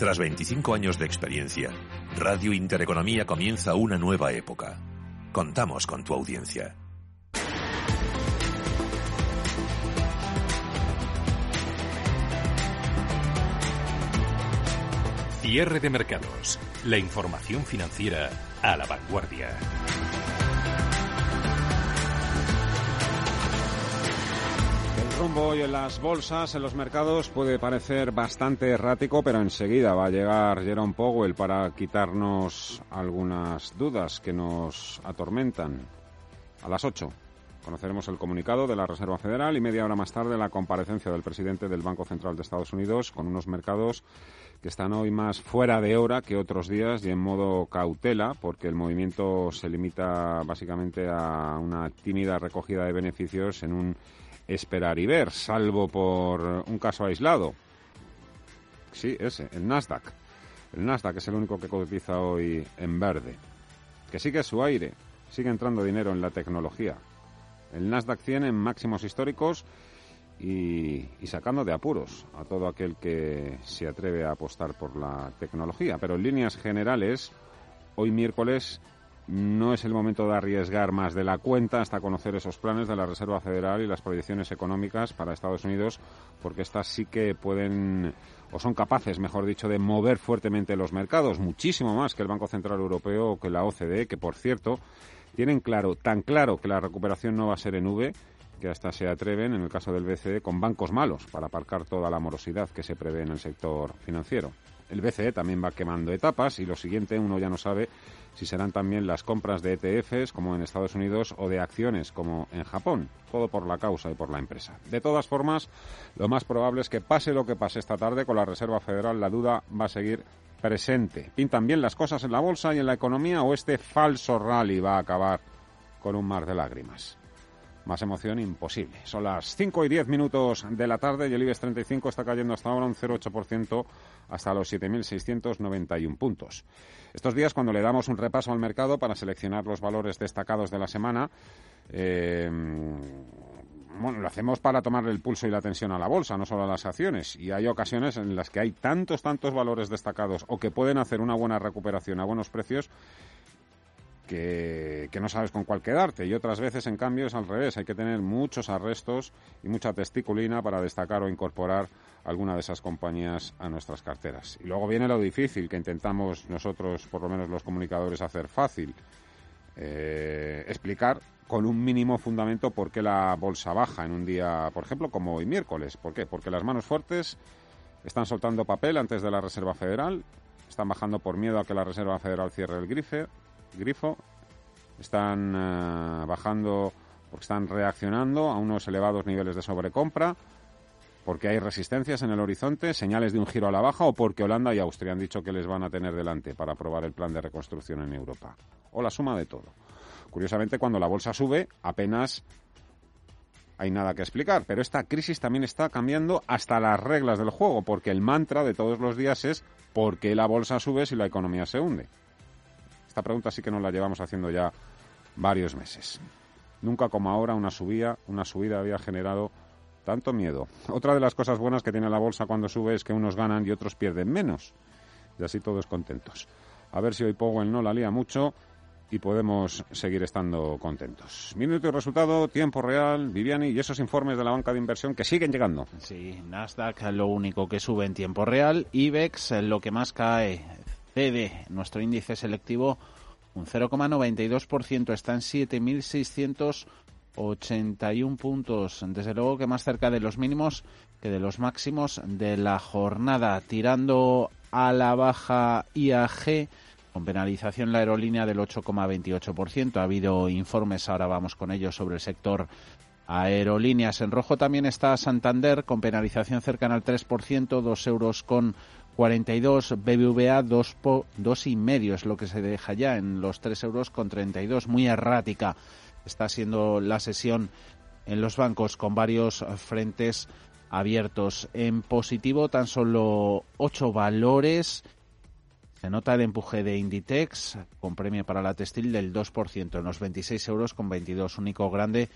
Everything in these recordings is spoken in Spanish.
Tras 25 años de experiencia, Radio Intereconomía comienza una nueva época. Contamos con tu audiencia. Cierre de mercados. La información financiera a la vanguardia. Rumbo hoy en las bolsas, en los mercados, puede parecer bastante errático, pero enseguida va a llegar Jerome Powell para quitarnos algunas dudas que nos atormentan. A las 8 conoceremos el comunicado de la Reserva Federal y media hora más tarde la comparecencia del presidente del Banco Central de Estados Unidos con unos mercados que están hoy más fuera de hora que otros días y en modo cautela, porque el movimiento se limita básicamente a una tímida recogida de beneficios en un esperar y ver, salvo por un caso aislado. Sí, ese, el Nasdaq. El Nasdaq es el único que cotiza hoy en verde. Que sigue su aire, sigue entrando dinero en la tecnología. El Nasdaq 100 en máximos históricos y, sacando de apuros a todo aquel que se atreve a apostar por la tecnología. Pero en líneas generales, hoy miércoles no es el momento de arriesgar más de la cuenta hasta conocer esos planes de la Reserva Federal y las proyecciones económicas para Estados Unidos, porque estas sí que pueden o son capaces, mejor dicho, de mover fuertemente los mercados, muchísimo más que el Banco Central Europeo o que la OCDE, que por cierto tienen claro, tan claro que la recuperación no va a ser en V, que hasta se atreven, en el caso del BCE, con bancos malos para aparcar toda la morosidad que se prevé en el sector financiero. El BCE también va quemando etapas y lo siguiente uno ya no sabe si serán también las compras de ETFs como en Estados Unidos o de acciones como en Japón, todo por la causa y por la empresa. De todas formas, lo más probable es que pase lo que pase esta tarde con la Reserva Federal, la duda va a seguir presente. ¿Pintan bien las cosas en la bolsa y en la economía o este falso rally va a acabar con un mar de lágrimas? Más emoción imposible. Son las 5 y 10 minutos de la tarde y el IBEX 35 está cayendo hasta ahora un 0,8% hasta los 7.691 puntos. Estos días, cuando le damos un repaso al mercado para seleccionar los valores destacados de la semana, eh, bueno, lo hacemos para tomarle el pulso y la tensión a la bolsa, no solo a las acciones. Y hay ocasiones en las que hay tantos, tantos valores destacados o que pueden hacer una buena recuperación a buenos precios que, no sabes con cuál quedarte. Y otras veces, en cambio, es al revés. Hay que tener muchos arrestos y mucha testiculina para destacar o incorporar alguna de esas compañías a nuestras carteras. Y luego viene lo difícil que intentamos nosotros, por lo menos los comunicadores, hacer fácil. Eh, explicar con un mínimo fundamento por qué la bolsa baja en un día, por ejemplo, como hoy miércoles. ¿Por qué? Porque las manos fuertes están soltando papel antes de la Reserva Federal, están bajando por miedo a que la Reserva Federal cierre el grife, grifo, están uh, bajando porque están reaccionando a unos elevados niveles de sobrecompra porque hay resistencias en el horizonte, señales de un giro a la baja o porque Holanda y Austria han dicho que les van a tener delante para aprobar el plan de reconstrucción en Europa. O la suma de todo. Curiosamente, cuando la bolsa sube, apenas hay nada que explicar, pero esta crisis también está cambiando hasta las reglas del juego, porque el mantra de todos los días es ¿por qué la bolsa sube si la economía se hunde? Esta pregunta sí que nos la llevamos haciendo ya varios meses. Nunca como ahora una subida, una subida había generado tanto miedo. Otra de las cosas buenas que tiene la bolsa cuando sube es que unos ganan y otros pierden menos. Y así todos contentos. A ver si hoy Powell no la lía mucho y podemos seguir estando contentos. Minuto y resultado, tiempo real, Viviani, y esos informes de la banca de inversión que siguen llegando. Sí, Nasdaq lo único que sube en tiempo real, IBEX lo que más cae, Nuestro índice selectivo, un 0,92%, está en 7.600 81 puntos, desde luego que más cerca de los mínimos que de los máximos de la jornada, tirando a la baja IAG con penalización la aerolínea del 8,28%. Ha habido informes, ahora vamos con ellos, sobre el sector aerolíneas. En rojo también está Santander con penalización cercana al 3%, 2 euros con 42, BBVA 2, po, y medio es lo que se deja ya en los 3 euros con 32, muy errática está siendo la sesión en los bancos con varios frentes abiertos. En positivo, tan solo ocho valores. Se nota el empuje de Inditex con premio para la textil del 2% en los 26 euros con 22, único grande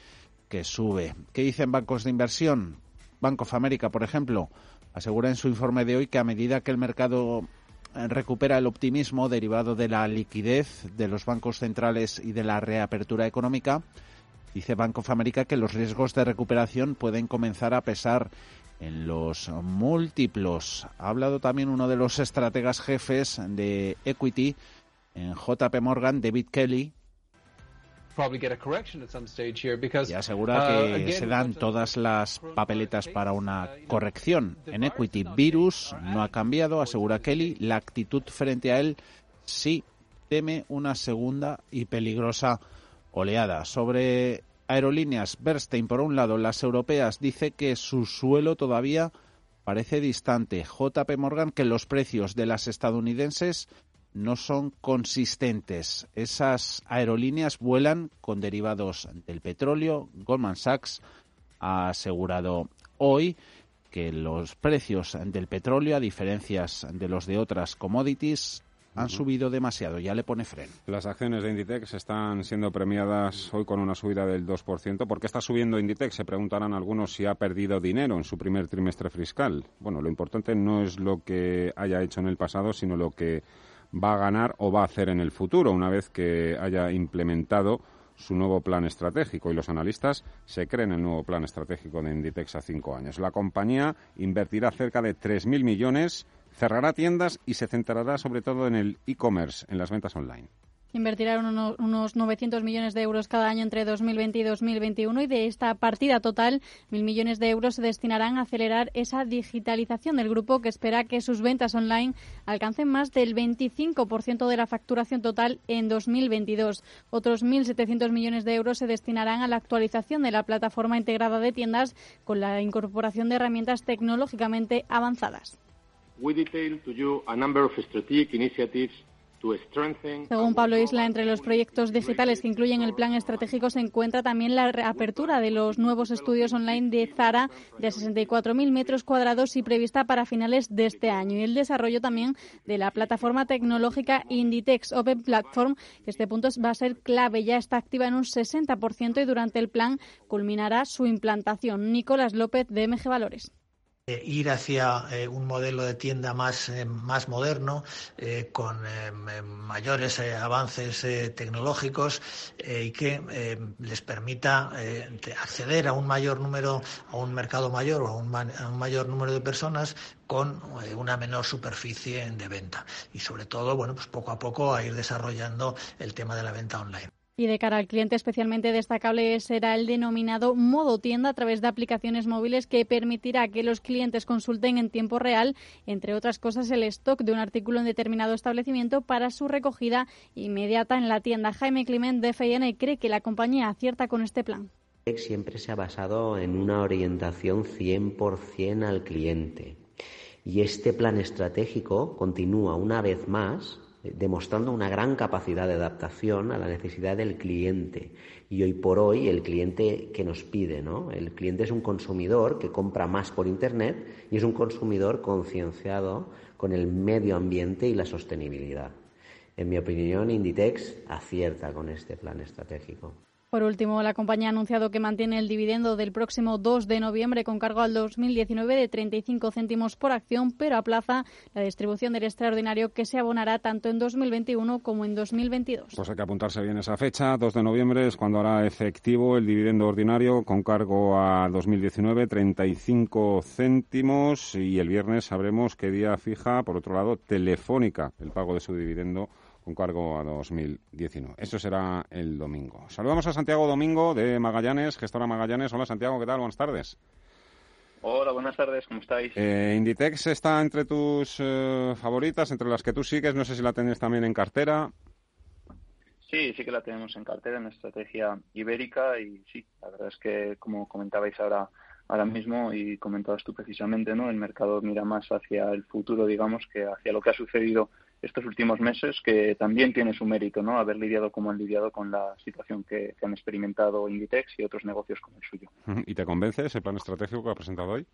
que sube. ¿Qué dicen bancos de inversión? Bank of America, por ejemplo, asegura en su informe de hoy que a medida que el mercado eh, recupera el optimismo derivado de la liquidez de los bancos centrales y de la reapertura económica, dice Bank of America que los riesgos de recuperación pueden comenzar a pesar en los múltiplos. Ha hablado también uno de los estrategas jefes de Equity en JP Morgan, David Kelly, y asegura que se dan todas las papeletas para una corrección. En Equity, Virus no ha cambiado, asegura Kelly. La actitud frente a él sí teme una segunda y peligrosa oleada. Sobre aerolíneas, Bernstein, por un lado, las europeas, dice que su suelo todavía parece distante. JP Morgan, que los precios de las estadounidenses no son consistentes. Esas aerolíneas vuelan con derivados del petróleo. Goldman Sachs ha asegurado hoy que los precios del petróleo, a diferencias de los de otras commodities, han subido demasiado, ya le pone freno. Las acciones de Inditex están siendo premiadas hoy con una subida del 2%. ¿Por qué está subiendo Inditex? Se preguntarán algunos si ha perdido dinero en su primer trimestre fiscal. Bueno, lo importante no es lo que haya hecho en el pasado, sino lo que va a ganar o va a hacer en el futuro una vez que haya implementado su nuevo plan estratégico y los analistas se creen el nuevo plan estratégico de Inditex a cinco años. La compañía invertirá cerca de 3.000 millones, cerrará tiendas y se centrará sobre todo en el e-commerce, en las ventas online. Invertirán unos, 900 millones de euros cada año entre 2020 y 2021 y de esta partida total, mil millones de euros se destinarán a acelerar esa digitalización del grupo que espera que sus ventas online alcancen más del 25% de la facturación total en 2022. Otros 1.700 millones de euros se destinarán a la actualización de la plataforma integrada de tiendas con la incorporación de herramientas tecnológicamente avanzadas. Según Pablo Isla, entre los proyectos digitales que incluyen el plan estratégico se encuentra también la reapertura de los nuevos estudios online de Zara de 64.000 metros cuadrados y prevista para finales de este año. Y el desarrollo también de la plataforma tecnológica Inditex Open Platform, que este punto va a ser clave. Ya está activa en un 60% y durante el plan culminará su implantación. Nicolás López de MG Valores. Eh, ir hacia eh, un modelo de tienda más, eh, más moderno, con mayores avances tecnológicos y que les permita acceder a un mayor número, a un mercado mayor o a un, a un mayor número de personas con una menor superficie de venta. Y sobre todo, bueno, pues poco a poco a ir desarrollando el tema de la venta online. Y de cara al cliente especialmente destacable será el denominado modo tienda a través de aplicaciones móviles que permitirá que los clientes consulten en tiempo real, entre otras cosas, el stock de un artículo en determinado establecimiento para su recogida inmediata en la tienda. Jaime Clement de FIN cree que la compañía acierta con este plan. Siempre se ha basado en una orientación 100% al cliente. Y este plan estratégico continúa una vez más demostrando una gran capacidad de adaptación a la necesidad del cliente. Y hoy por hoy el cliente que nos pide, ¿no? El cliente es un consumidor que compra más por Internet y es un consumidor concienciado con el medio ambiente y la sostenibilidad. En mi opinión, Inditex acierta con este plan estratégico. Por último, la compañía ha anunciado que mantiene el dividendo del próximo 2 de noviembre con cargo al 2019 de 35 céntimos por acción, pero aplaza la distribución del extraordinario que se abonará tanto en 2021 como en 2022. Pues hay que apuntarse bien esa fecha. 2 de noviembre es cuando hará efectivo el dividendo ordinario con cargo a 2019, 35 céntimos. Y el viernes sabremos qué día fija, por otro lado, Telefónica el pago de su dividendo con cargo a 2019. Eso será el domingo. Saludamos a Santiago Domingo de Magallanes, gestora Magallanes. Hola Santiago, ¿qué tal? Buenas tardes. Hola, buenas tardes, ¿cómo estáis? Eh, Inditex está entre tus eh, favoritas, entre las que tú sigues. No sé si la tienes también en cartera. Sí, sí que la tenemos en cartera, en estrategia ibérica y sí, la verdad es que como comentabais ahora ahora mismo y comentabas tú precisamente, ¿no? El mercado mira más hacia el futuro, digamos, que hacia lo que ha sucedido estos últimos meses, que también tiene su mérito, ¿no? Haber lidiado como han lidiado con la situación que, han experimentado Inditex y otros negocios como el suyo. ¿Y te convence ese plan estratégico que ha presentado hoy?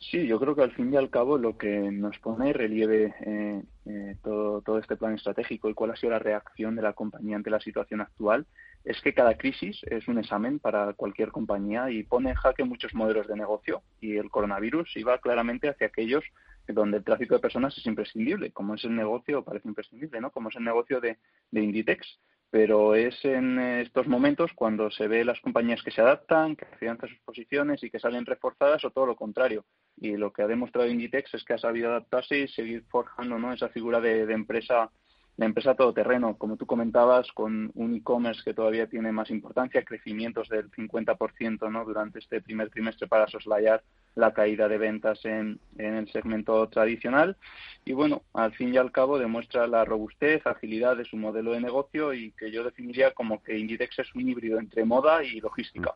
Sí, yo creo que al fin y al cabo lo que nos pone relieve eh, eh, todo, todo este plan estratégico y cuál ha sido la reacción de la compañía ante la situación actual es que cada crisis es un examen para cualquier compañía y pone en jaque muchos modelos de negocio y el coronavirus iba claramente hacia aquellos donde el tráfico de personas es imprescindible, como es el negocio, parece imprescindible, ¿no? Como es el negocio de, de Inditex, pero es en estos momentos cuando se ve las compañías que se adaptan, que afianzan sus posiciones y que salen reforzadas o todo lo contrario. Y lo que ha demostrado Inditex es que ha sabido adaptarse y seguir forjando ¿no? esa figura de, de empresa la empresa todoterreno, como tú comentabas, con un e-commerce que todavía tiene más importancia, crecimientos del 50% ¿no? durante este primer trimestre para soslayar la caída de ventas en, el segmento tradicional. Y bueno, al fin y al cabo demuestra la robustez, agilidad de su modelo de negocio y que yo definiría como que Inditex es un híbrido entre moda y logística.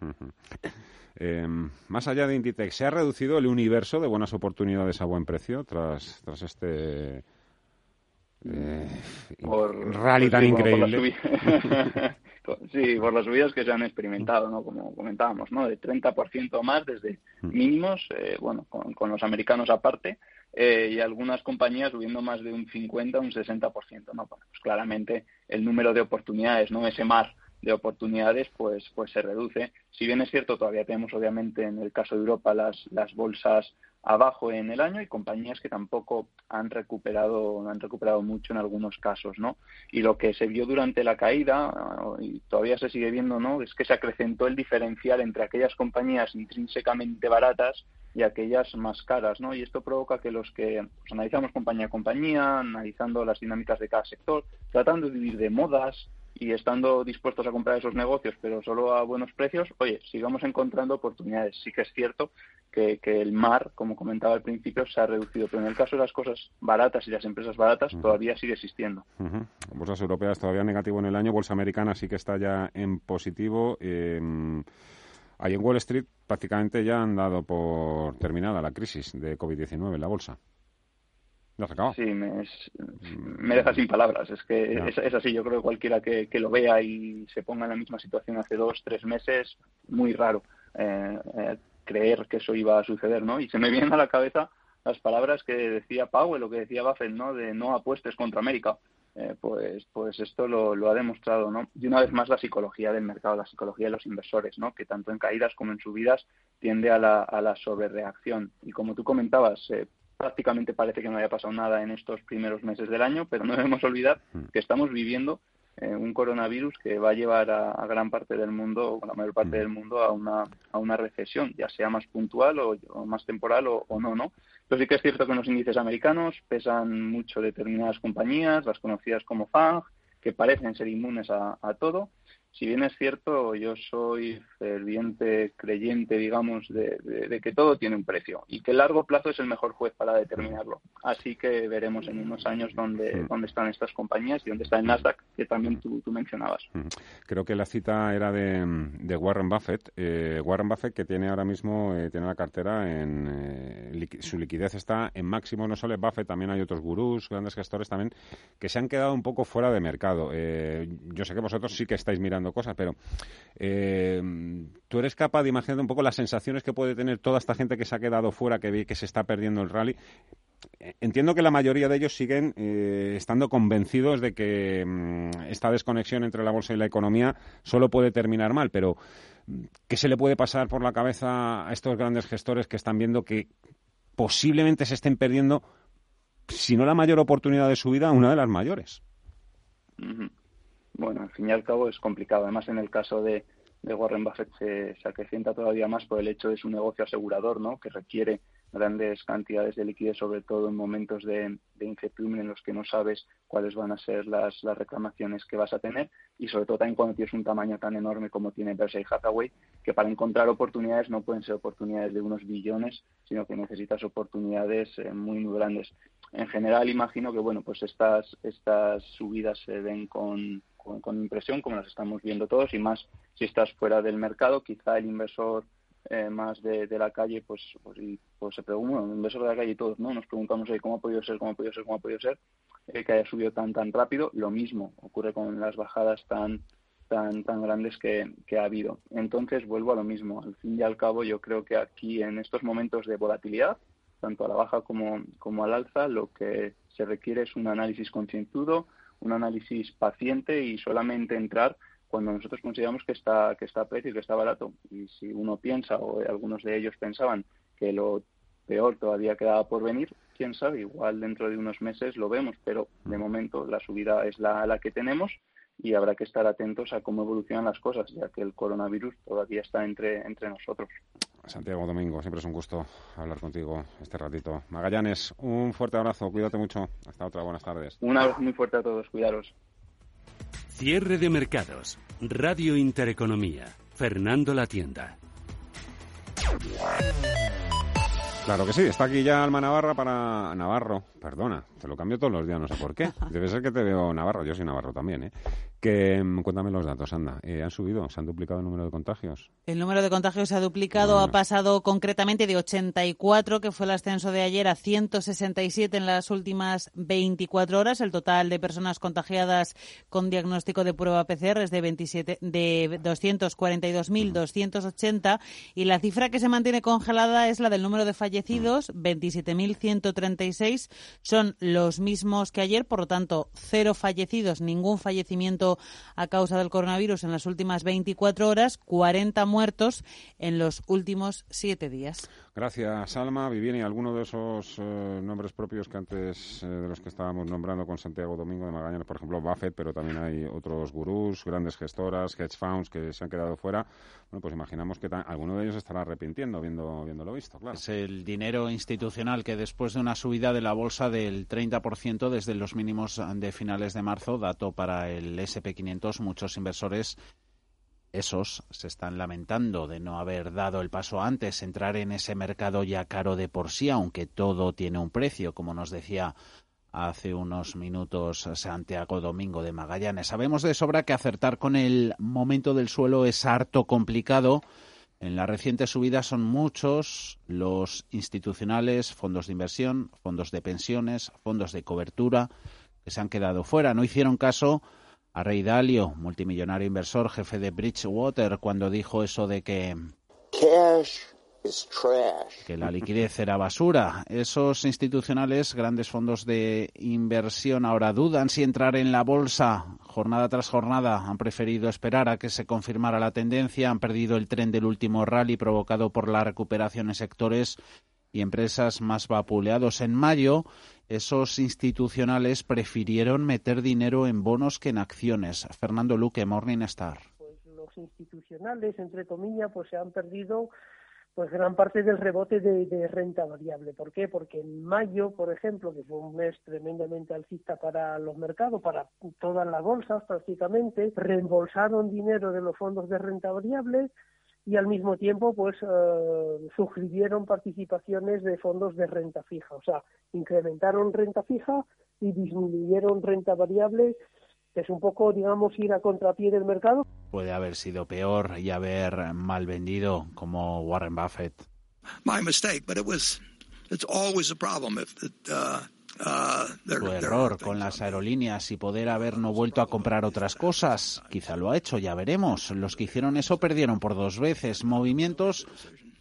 Eh, más allá de Inditex, ¿se ha reducido el universo de buenas oportunidades a buen precio tras, tras este eh, por, rally tan sí, increíble. Por sí, por las subidas que se han experimentado, ¿no? Como comentábamos, ¿no? De 30% más desde mínimos, eh, bueno, con, con, los americanos aparte, eh, y algunas compañías subiendo más de un 50, un 60%, ¿no? Bueno, pues claramente el número de oportunidades, ¿no? Ese mar de oportunidades, pues, pues se reduce. Si bien es cierto, todavía tenemos, obviamente, en el caso de Europa, las, las bolsas abajo en el año y compañías que tampoco han recuperado han recuperado mucho en algunos casos no y lo que se vio durante la caída y todavía se sigue viendo no es que se acrecentó el diferencial entre aquellas compañías intrínsecamente baratas y aquellas más caras no y esto provoca que los que pues, analizamos compañía a compañía analizando las dinámicas de cada sector tratando de vivir de modas y estando dispuestos a comprar esos negocios, pero solo a buenos precios, oye, sigamos encontrando oportunidades. Sí que es cierto que, que, el mar, como comentaba al principio, se ha reducido, pero en el caso de las cosas baratas y las empresas baratas, uh -huh. todavía sigue existiendo. Uh -huh. Bolsas europeas todavía negativo en el año, bolsa americana sí que está ya en positivo. Eh, ahí en Wall Street prácticamente ya han dado por terminada la crisis de COVID-19 en la bolsa. Sí, me, es, me deja sin palabras. Es que es, es, así. Yo creo que cualquiera que, que, lo vea y se ponga en la misma situación hace dos, tres meses, muy raro eh, eh, creer que eso iba a suceder, ¿no? Y se me vienen a la cabeza las palabras que decía Powell o que decía Buffett, ¿no? De no apuestes contra América. Eh, pues, pues esto lo, lo, ha demostrado, ¿no? Y una vez más la psicología del mercado, la psicología de los inversores, ¿no? Que tanto en caídas como en subidas tiende a la, a la sobrereacción. Y como tú comentabas, eh, prácticamente parece que no haya pasado nada en estos primeros meses del año, pero no debemos olvidar que estamos viviendo eh, un coronavirus que va a llevar a, a, gran parte del mundo, o la mayor parte del mundo, a una, a una recesión, ya sea más puntual o, o más temporal o, o, no, ¿no? Pero sí que es cierto que en los índices americanos pesan mucho determinadas compañías, las conocidas como FANG, que parecen ser inmunes a, a todo, si bien es cierto, yo soy ferviente creyente, digamos, de, de, de, que todo tiene un precio y que el largo plazo es el mejor juez para determinarlo. Así que veremos en unos años dónde, dónde están estas compañías y dónde está el Nasdaq, que también tú, tú mencionabas. Creo que la cita era de, de Warren Buffett. Eh, Warren Buffett que tiene ahora mismo eh, tiene la cartera en eh, su liquidez está en máximo. No solo Buffett, también hay otros gurús, grandes gestores también que se han quedado un poco fuera de mercado. Eh, yo sé que vosotros sí que estáis mirando cosas, pero eh, tú eres capaz de imaginar un poco las sensaciones que puede tener toda esta gente que se ha quedado fuera, que ve que se está perdiendo el rally. Entiendo que la mayoría de ellos siguen eh, estando convencidos de que mmm, esta desconexión entre la bolsa y la economía solo puede terminar mal, pero ¿qué se le puede pasar por la cabeza a estos grandes gestores que están viendo que posiblemente se estén perdiendo, si no la mayor oportunidad de su vida, una de las mayores? Bueno, al fin y al cabo es complicado. Además, en el caso de, Warren Buffett se, se, acrecienta todavía más por el hecho de su negocio asegurador, ¿no? Que requiere grandes cantidades de liquidez, sobre todo en momentos de, de incertidumbre en los que no sabes cuáles van a ser las, las, reclamaciones que vas a tener y sobre todo también cuando tienes un tamaño tan enorme como tiene Berkshire Hathaway, que para encontrar oportunidades no pueden ser oportunidades de unos billones, sino que necesitas oportunidades eh, muy, muy grandes. En general, imagino que, bueno, pues estas, estas subidas se ven con, con, impresión, como las estamos viendo todos, y más si estás fuera del mercado, quizá el inversor eh, más de, la calle, pues, pues, pues se pregunta, bueno, el inversor de la calle y todos, ¿no? Nos preguntamos cómo ha podido ser, cómo ha podido ser, cómo ha podido ser eh, que haya subido tan, tan rápido. Lo mismo ocurre con las bajadas tan, tan, tan grandes que, que ha habido. Entonces, vuelvo a lo mismo. Al fin y al cabo, yo creo que aquí, en estos momentos de volatilidad, tanto a la baja como, como al alza, lo que se requiere es un análisis concienzudo, un análisis paciente y solamente entrar cuando nosotros consideramos que está que está a precio y que está barato. Y si uno piensa, o algunos de ellos pensaban, que lo peor todavía quedaba por venir, quién sabe, igual dentro de unos meses lo vemos, pero de momento la subida es la, la que tenemos y habrá que estar atentos a cómo evolucionan las cosas, ya que el coronavirus todavía está entre, entre nosotros. Santiago Domingo, siempre es un gusto hablar contigo este ratito. Magallanes, un fuerte abrazo, cuídate mucho. Hasta otra, buenas tardes. Un abrazo muy fuerte a todos, cuidaros. Cierre de mercados. Radio Intereconomía. Fernando La Tienda. Claro que sí, está aquí ya Alma Navarra para Navarro, perdona, te lo cambio todos los días, no sé por qué. Debe ser que te veo Navarro, yo soy Navarro también, ¿eh? Que, mm, cuéntame los datos, anda. Eh, ¿Han subido? ¿Se han duplicado el número de contagios? El número de contagios se ha duplicado, ha pasado concretamente de 84, que fue el ascenso de ayer, a 167 en las últimas 24 horas. El total de personas contagiadas con diagnóstico de prueba PCR es de, 27, de 242.280 y la cifra que se mantiene congelada es la del número de fallecidos, 27.136. Son los mismos que ayer, por lo tanto, cero fallecidos, ningún fallecimiento a causa del coronavirus en las últimas 24 horas, 40 muertos en los últimos siete días. Gracias, Alma. Viviani, alguno de esos eh, nombres propios que antes eh, de los que estábamos nombrando con Santiago Domingo de Magallanes, por ejemplo, Buffett, pero también hay otros gurús, grandes gestoras, hedge funds que se han quedado fuera. Bueno, pues imaginamos que alguno de ellos estará arrepintiendo viendo, viéndolo visto, claro. Es el dinero institucional que después de una subida de la bolsa del 30% desde los mínimos de finales de marzo, dato para el SP500, muchos inversores esos se están lamentando de no haber dado el paso antes, entrar en ese mercado ya caro de por sí, aunque todo tiene un precio, como nos decía hace unos minutos Santiago Domingo de Magallanes. Sabemos de sobra que acertar con el momento del suelo es harto complicado. En la reciente subida son muchos los institucionales, fondos de inversión, fondos de pensiones, fondos de cobertura que se han quedado fuera. No hicieron caso a Rey Dalio, multimillonario inversor, jefe de Bridgewater, cuando dijo eso de que que la liquidez era basura. Esos institucionales, grandes fondos de inversión, ahora dudan si entrar en la bolsa jornada tras jornada. Han preferido esperar a que se confirmara la tendencia. Han perdido el tren del último rally provocado por la recuperación en sectores y empresas más vapuleados. En mayo, esos institucionales prefirieron meter dinero en bonos que en acciones. Fernando Luque, Morningstar. Pues los institucionales, entre comillas, pues se han perdido pues gran parte del rebote de, renta variable. ¿Por qué? Porque en mayo, por ejemplo, que fue un mes tremendamente alcista para los mercados, para todas las bolsas prácticamente, reembolsaron dinero de los fondos de renta variable, y al mismo tiempo pues eh, suscribieron participaciones de fondos de renta fija, o sea, incrementaron renta fija y disminuyeron renta variable, es un poco, digamos, ir a contrapié del mercado. Puede haber sido peor y haber mal vendido como Warren Buffett. My mistake, but it was it's always a problem if uh, Uh, Su error con las aerolíneas y poder haber no vuelto a comprar otras cosas. Quizá lo ha hecho, ya veremos. Los que hicieron eso perdieron por dos veces. Movimientos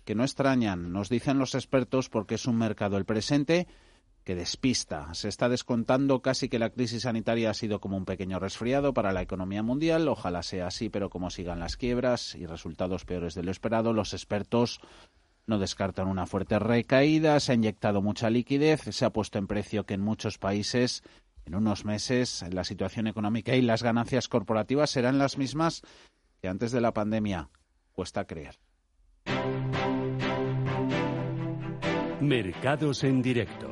que no extrañan, nos dicen los expertos, porque es un mercado el presente que despista. Se está descontando casi que la crisis sanitaria ha sido como un pequeño resfriado para la economía mundial. Ojalá sea así, pero como sigan las quiebras y resultados peores de lo esperado, los expertos no descartan una fuerte recaída, se ha inyectado mucha liquidez, se ha puesto en precio que en muchos países en unos meses la situación económica y las ganancias corporativas serán las mismas que antes de la pandemia. Cuesta creer. Mercados en directo.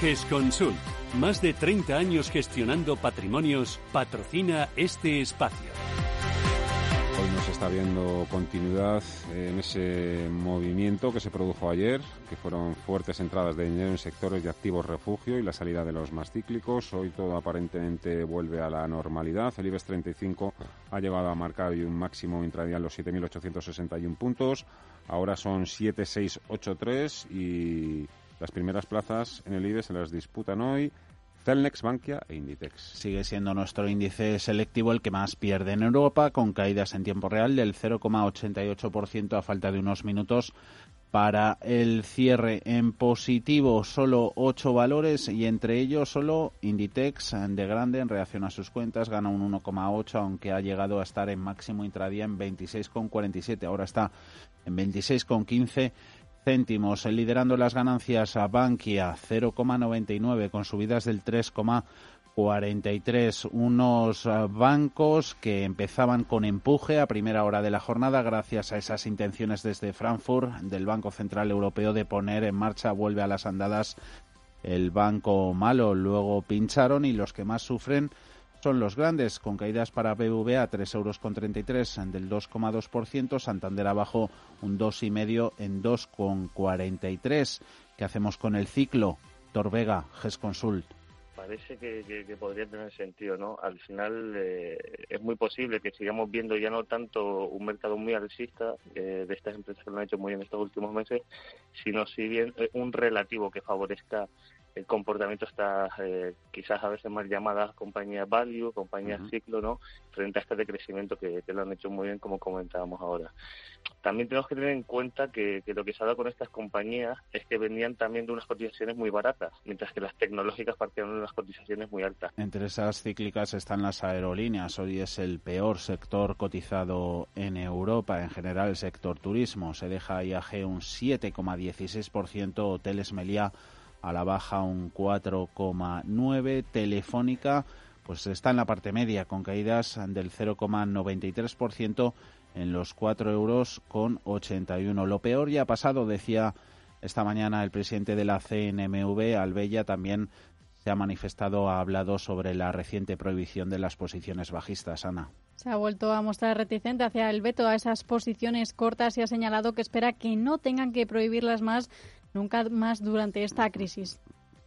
GESConsult, más de 30 años gestionando patrimonios, patrocina este espacio. Hoy nos está viendo continuidad en ese movimiento que se produjo ayer, que fueron fuertes entradas de dinero en sectores de activos refugio y la salida de los más cíclicos. Hoy todo aparentemente vuelve a la normalidad. El IBEX 35 ha llegado a marcar hoy un máximo intradial los 7.861 puntos. Ahora son 7.683 y las primeras plazas en el IBEX se las disputan hoy Telnex, Bankia e Inditex. Sigue siendo nuestro índice selectivo el que más pierde en Europa, con caídas en tiempo real del 0,88% a falta de unos minutos para el cierre en positivo solo ocho valores y entre ellos solo Inditex de grande en reacción a sus cuentas gana un 1,8 aunque ha llegado a estar en máximo intradía en 26,47 ahora está en 26,15 céntimos liderando las ganancias a Bankia 0,99 con subidas del 3,1 43. Unos eh, bancos que empezaban con empuje a primera hora de la jornada gracias a esas intenciones desde Frankfurt del Banco Central Europeo de poner en marcha, vuelve a las andadas el banco malo. Luego pincharon y los que más sufren son los grandes, con caídas para BVA 3,33 euros del 2,2%, Santander abajo un 2,5 en 2,43. ¿Qué hacemos con el ciclo? Torvega, GES Consult parece que, podría tener sentido, ¿no? Al final eh, es muy posible que sigamos viendo ya no tanto un mercado muy alcista eh, de estas empresas que lo han hecho muy bien estos últimos meses, sino si bien eh, un relativo que favorezca el comportamiento está eh, quizás a veces más llamadas compañías value, compañías ciclo, ¿no? Frente a este decrecimiento que, que, lo han hecho muy bien, como comentábamos ahora. También tenemos que tener en cuenta que, lo que se ha dado con estas compañías es que venían también de unas cotizaciones muy baratas, mientras que las tecnológicas partían de unas cotizaciones muy altas. Entre esas cíclicas están las aerolíneas. Hoy es el peor sector cotizado en Europa. En general, el sector turismo se deja IAG un 7,16%, hoteles Meliá a la baja un 4,9. Telefónica pues está en la parte media con caídas del 0,93% en los 4 euros con 81. Lo peor ya ha pasado, decía esta mañana el presidente de la CNMV, Albella, también se ha manifestado, ha hablado sobre la reciente prohibición de las posiciones bajistas. Ana. Se ha vuelto a mostrar reticente hacia el veto a esas posiciones cortas y ha señalado que espera que no tengan que prohibirlas más nunca más durante esta crisis.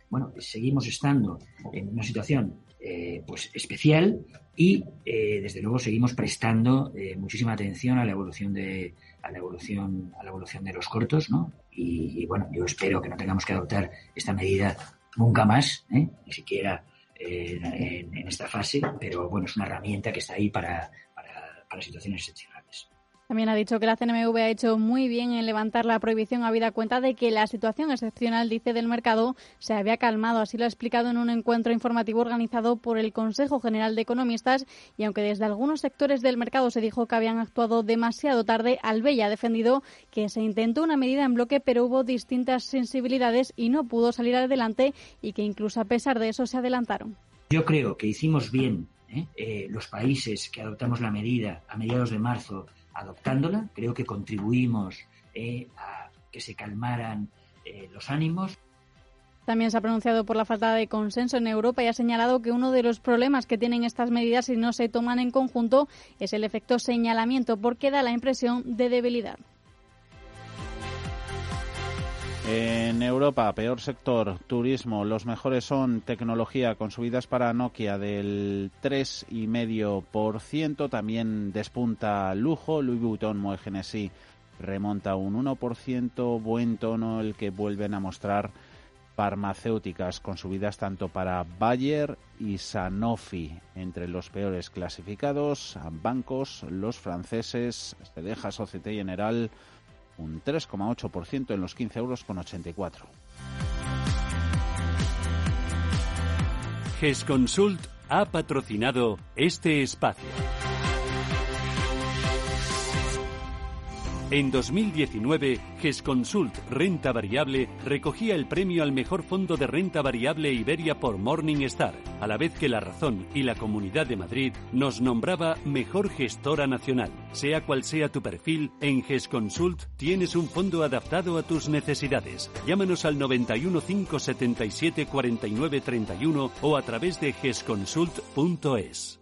Bueno, seguimos estando en una situación eh, pues especial y eh, desde luego seguimos prestando eh, muchísima atención a la evolución de a la evolución a la evolución de los cortos, ¿no? Y, bueno, yo espero que no tengamos que adoptar esta medida nunca más, ni siquiera en, esta fase, pero bueno, es una herramienta que está ahí para, para situaciones excepcionales. También ha dicho que la CNMV ha hecho muy bien en levantar la prohibición habida cuenta de que la situación excepcional, dice, del mercado se había calmado. Así lo ha explicado en un encuentro informativo organizado por el Consejo General de Economistas y aunque desde algunos sectores del mercado se dijo que habían actuado demasiado tarde, Albella ha defendido que se intentó una medida en bloque pero hubo distintas sensibilidades y no pudo salir adelante y que incluso a pesar de eso se adelantaron. Yo creo que hicimos bien ¿eh? Eh, los países que adoptamos la medida a mediados de marzo adoptándola. Creo que contribuimos eh, a que se calmaran eh, los ánimos. También se ha pronunciado por la falta de consenso en Europa y ha señalado que uno de los problemas que tienen estas medidas si no se toman en conjunto es el efecto señalamiento, porque da la impresión de debilidad. En Europa, peor sector, turismo. Los mejores son tecnología, con subidas para Nokia del 3,5%. También despunta lujo. Louis Vuitton, Moe Genesis remonta un 1%. Buen tono el que vuelven a mostrar farmacéuticas, con subidas tanto para Bayer y Sanofi. Entre los peores clasificados, bancos, los franceses, se deja Societe General un 3,8% en los 15 euros con 84. GESConsult ha patrocinado este espacio. En 2019, GESConsult Renta Variable recogía el premio al mejor fondo de renta variable Iberia por Morningstar, a la vez que La Razón y la Comunidad de Madrid nos nombraba mejor gestora nacional. Sea cual sea tu perfil, en GESConsult tienes un fondo adaptado a tus necesidades. Llámanos al 91 577 49 31 o a través de gesconsult.es.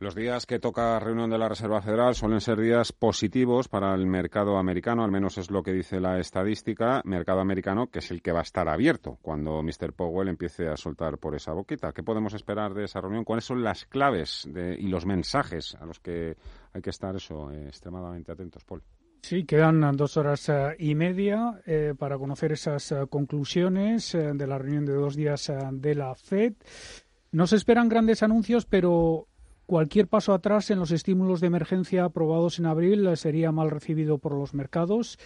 Los días que toca reunión de la Reserva Federal suelen ser días positivos para el mercado americano, al menos es lo que dice la estadística, mercado americano que es el que va a estar abierto cuando Mr. Powell empiece a soltar por esa boquita. ¿Qué podemos esperar de esa reunión? ¿Cuáles son las claves y los mensajes a los que hay que estar eso eh, extremadamente atentos, Paul? Sí, quedan dos horas eh, y media eh, para conocer esas conclusiones de la reunión de dos días de la FED. No se esperan grandes anuncios, pero cualquier paso atrás en los estímulos de emergencia aprobados en abril sería mal recibido por los mercados.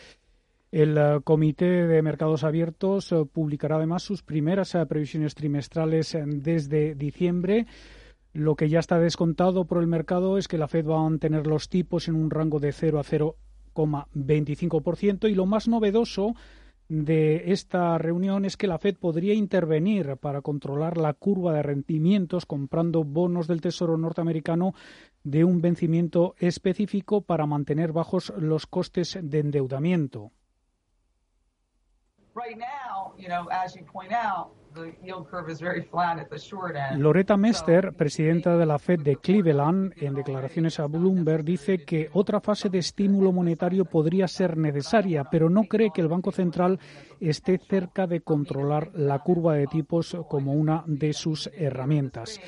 El Comité de Mercados Abiertos publicará además sus primeras previsiones trimestrales desde diciembre. Lo que ya está descontado por el mercado es que la Fed va a mantener los tipos en un rango de 0 a 0 0,25% y lo más novedoso de esta reunión es que la Fed podría intervenir para controlar la curva de rendimientos comprando bonos del Tesoro norteamericano de un vencimiento específico para mantener bajos los costes de endeudamiento. Loretta Mester, presidenta de la Fed de Cleveland, en declaraciones a Bloomberg, dice que otra fase de estímulo monetario podría ser necesaria, pero no cree que el Banco Central esté cerca de controlar la curva de tipos como una de sus herramientas.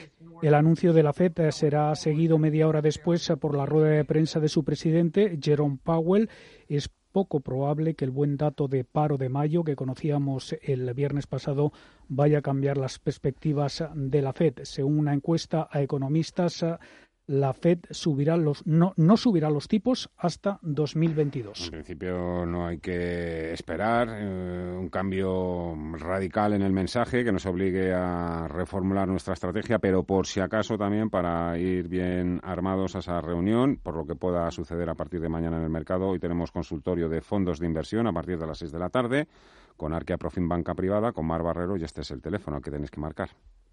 El anuncio de la Fed será seguido media hora después por la rueda de prensa de su presidente, Jerome Powell. Es poco probable que el buen dato de paro de mayo que conocíamos el viernes pasado vaya a cambiar las perspectivas de la Fed. Según una encuesta a economistas, la Fed subirá los no, no subirá los tipos hasta 2022. En principio no hay que esperar eh, un cambio radical en el mensaje que nos obligue a reformular nuestra estrategia, pero por si acaso también para ir bien armados a esa reunión, por lo que pueda suceder a partir de mañana en el mercado. Hoy tenemos consultorio de fondos de inversión a partir de las 6 de la tarde con Arquea Profim Banca Privada, con Mar Barrero y este es el teléfono que tenéis que marcar.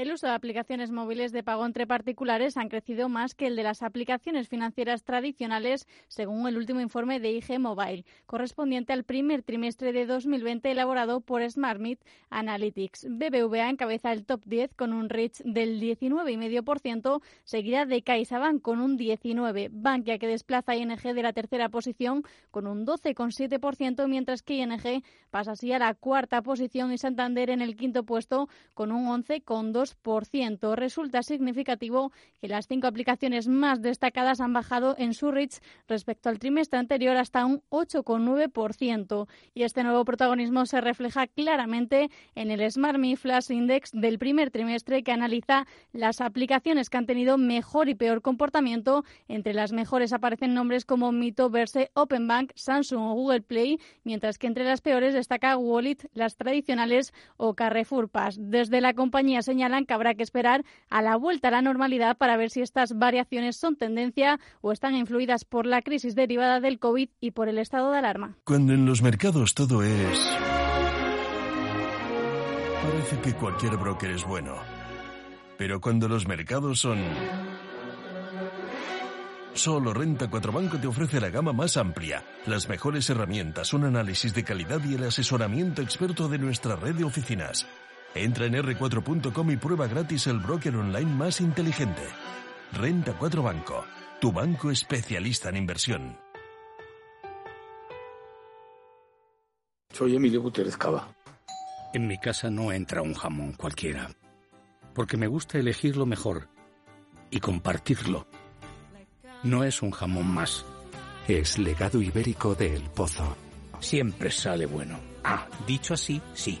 El uso de aplicaciones móviles de pago entre particulares han crecido más que el de las aplicaciones financieras tradicionales, según el último informe de IG Mobile, correspondiente al primer trimestre de 2020 elaborado por SmartMeet Analytics. BBVA encabeza el top 10 con un reach del 19,5%, seguida de CaixaBank con un 19%, Bankia que desplaza a ING de la tercera posición con un 12,7%, mientras que ING pasa así a la cuarta posición y Santander en el quinto puesto con un 11,2%. Resulta significativo que las cinco aplicaciones más destacadas han bajado en su reach respecto al trimestre anterior hasta un 8,9%. Y este nuevo protagonismo se refleja claramente en el Smart Me Flash Index del primer trimestre que analiza las aplicaciones que han tenido mejor y peor comportamiento. Entre las mejores aparecen nombres como Mito, Verse, Openbank, Samsung o Google Play, mientras que entre las peores destaca Wallet, las tradicionales o Carrefour Pass. Desde la compañía señala que habrá que esperar a la vuelta a la normalidad para ver si estas variaciones son tendencia o están influidas por la crisis derivada del COVID y por el estado de alarma. Cuando en los mercados todo es... Parece que cualquier broker es bueno. Pero cuando los mercados son... Solo Renta 4 Banco te ofrece la gama más amplia, las mejores herramientas, un análisis de calidad y el asesoramiento experto de nuestra red de oficinas. Entra en r4.com y prueba gratis el broker online más inteligente. Renta 4 Banco, tu banco especialista en inversión. Soy Emilio Gutiérrez Cava. En mi casa no entra un jamón cualquiera, porque me gusta elegir lo mejor y compartirlo. No es un jamón más. Es legado ibérico de El Pozo. Siempre sale bueno. Ah, dicho así, sí.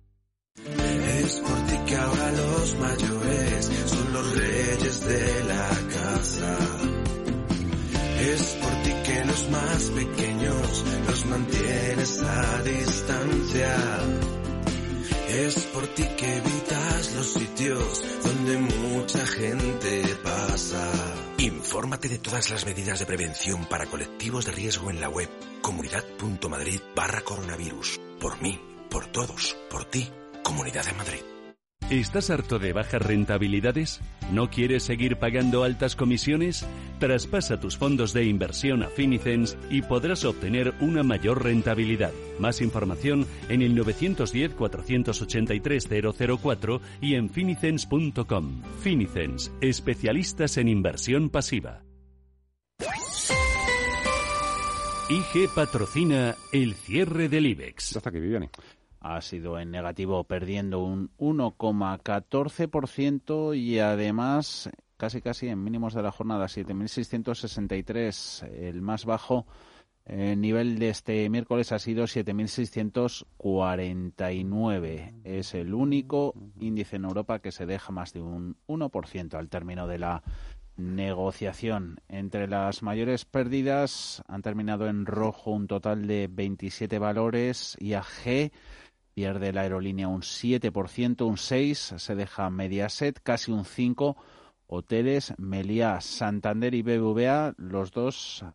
Es por ti que ahora los mayores son los reyes de la casa. Es por ti que los más pequeños los mantienes a distancia. Es por ti que evitas los sitios donde mucha gente pasa. Infórmate de todas las medidas de prevención para colectivos de riesgo en la web comunidad.madrid barra coronavirus. Por mí, por todos, por ti, Comunidad de Madrid. ¿Estás harto de bajas rentabilidades? ¿No quieres seguir pagando altas comisiones? Traspasa tus fondos de inversión a Finicens y podrás obtener una mayor rentabilidad. Más información en el 910-483-004 y en finicens.com. Finicens, especialistas en inversión pasiva. IG patrocina el cierre del IBEX. Hasta que Viviane ha sido en negativo, perdiendo un 1,14% y además casi casi en mínimos de la jornada 7.663, el más bajo eh, nivel de este miércoles ha sido 7.649. Es el único índice en Europa que se deja más de un 1% al término de la negociación. Entre las mayores pérdidas han terminado en rojo un total de 27 valores y AG pierde la aerolínea un 7%, un 6%, se deja Mediaset casi un 5%, Hoteles, Meliá, Santander y BBVA, los dos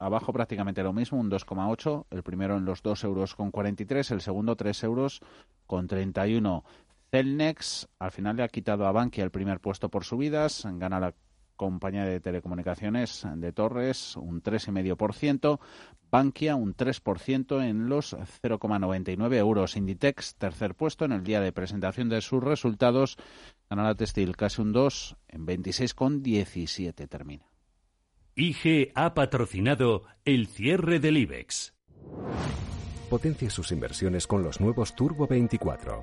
abajo prácticamente lo mismo, un 2,8, el primero en los 2 euros con 43, el segundo 3 euros con 31. Celnex al final le ha quitado a Bankia el primer puesto por subidas, gana la compañía de telecomunicaciones de Torres un 3,5%, Bankia un 3% en los 0,99 euros. Inditex, tercer puesto en el día de presentación de sus resultados. Canal Textil casi un 2 en 26,17 termina. IG ha patrocinado el cierre del IBEX. Potencia sus inversiones con los nuevos Turbo 24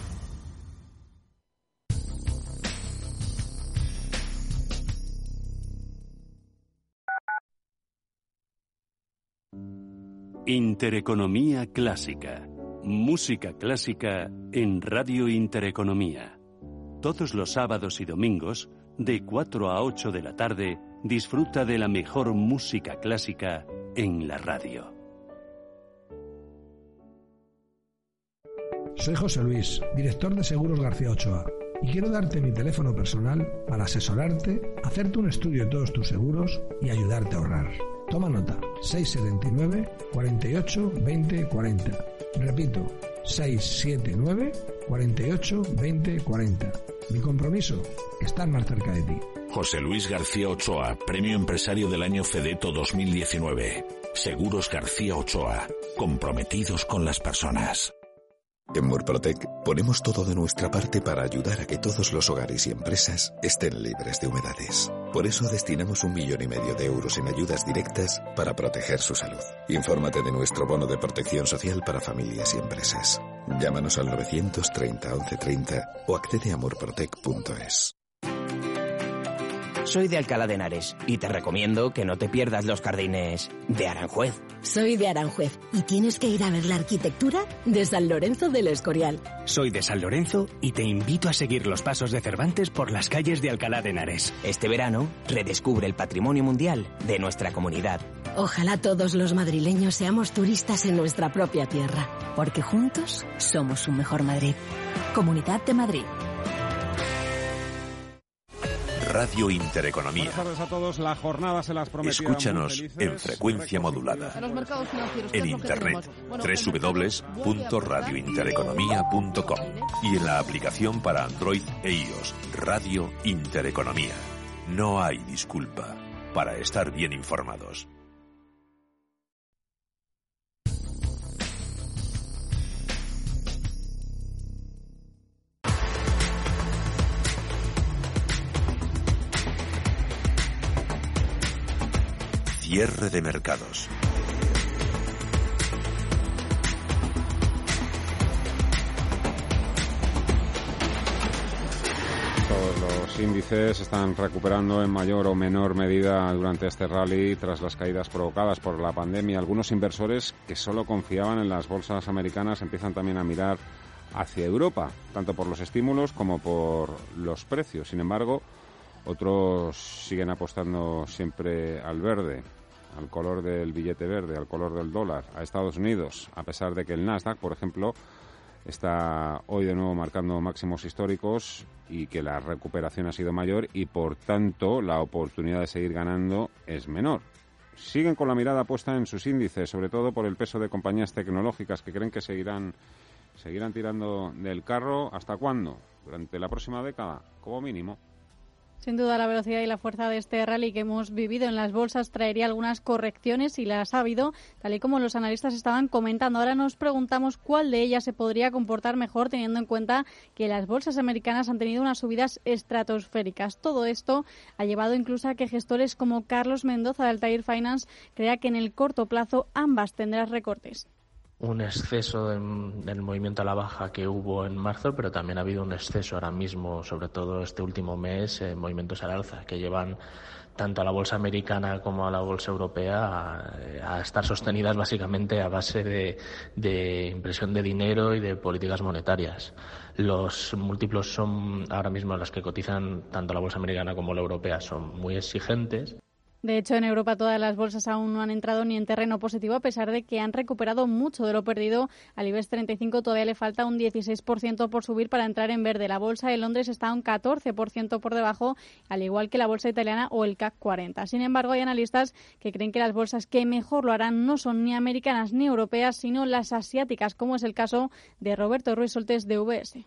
Intereconomía Clásica. Música clásica en Radio Intereconomía. Todos los sábados y domingos, de 4 a 8 de la tarde, disfruta de la mejor música clásica en la radio. Soy José Luis, director de Seguros García Ochoa, y quiero darte mi teléfono personal para asesorarte, hacerte un estudio de todos tus seguros y ayudarte a ahorrar. Toma nota, 679 48 20 40. Repito, 679 48 20 40. Mi compromiso, estar más cerca de ti. José Luis García Ochoa, Premio Empresario del Año Fedeto 2019. Seguros García Ochoa, comprometidos con las personas. En Murprotec ponemos todo de nuestra parte para ayudar a que todos los hogares y empresas estén libres de humedades. Por eso destinamos un millón y medio de euros en ayudas directas para proteger su salud. Infórmate de nuestro bono de protección social para familias y empresas. Llámanos al 930 1130 o accede a murprotec.es. Soy de Alcalá de Henares y te recomiendo que no te pierdas los jardines de Aranjuez. Soy de Aranjuez y tienes que ir a ver la arquitectura de San Lorenzo del Escorial. Soy de San Lorenzo y te invito a seguir los pasos de Cervantes por las calles de Alcalá de Henares. Este verano, redescubre el patrimonio mundial de nuestra comunidad. Ojalá todos los madrileños seamos turistas en nuestra propia tierra, porque juntos somos un mejor Madrid. Comunidad de Madrid. Radio Intereconomía. Buenas tardes a todos. La jornada se las prometía Escúchanos en frecuencia modulada. En internet www.radiointereconomía.com y en la aplicación para Android e iOS Radio Intereconomía. No hay disculpa para estar bien informados. Cierre de mercados. Los índices están recuperando en mayor o menor medida durante este rally tras las caídas provocadas por la pandemia. Algunos inversores que solo confiaban en las bolsas americanas empiezan también a mirar hacia Europa, tanto por los estímulos como por los precios. Sin embargo, otros siguen apostando siempre al verde, al color del billete verde, al color del dólar, a Estados Unidos, a pesar de que el Nasdaq, por ejemplo, está hoy de nuevo marcando máximos históricos y que la recuperación ha sido mayor y por tanto la oportunidad de seguir ganando es menor. Siguen con la mirada puesta en sus índices, sobre todo por el peso de compañías tecnológicas que creen que seguirán seguirán tirando del carro hasta cuándo? Durante la próxima década, como mínimo. Sin duda, la velocidad y la fuerza de este rally que hemos vivido en las bolsas traería algunas correcciones y las ha habido, tal y como los analistas estaban comentando. Ahora nos preguntamos cuál de ellas se podría comportar mejor, teniendo en cuenta que las bolsas americanas han tenido unas subidas estratosféricas. Todo esto ha llevado incluso a que gestores como Carlos Mendoza de Altair Finance crea que en el corto plazo ambas tendrán recortes un exceso en, el movimiento a la baja que hubo en marzo, pero también ha habido un exceso ahora mismo, sobre todo este último mes, en movimientos al alza, que llevan tanto a la bolsa americana como a la bolsa europea a, estar sostenidas básicamente a base de, de, impresión de dinero y de políticas monetarias. Los múltiplos son ahora mismo las que cotizan tanto la bolsa americana como la europea son muy exigentes de hecho, en Europa todas las bolsas aún no han entrado ni en terreno positivo, a pesar de que han recuperado mucho de lo perdido. Al IBEX 35 todavía le falta un 16% por subir para entrar en verde. La bolsa de Londres está un 14% por debajo, al igual que la bolsa italiana o el CAC 40. Sin embargo, hay analistas que creen que las bolsas que mejor lo harán no son ni americanas ni europeas, sino las asiáticas, como es el caso de Roberto Ruiz Soltes de UBS.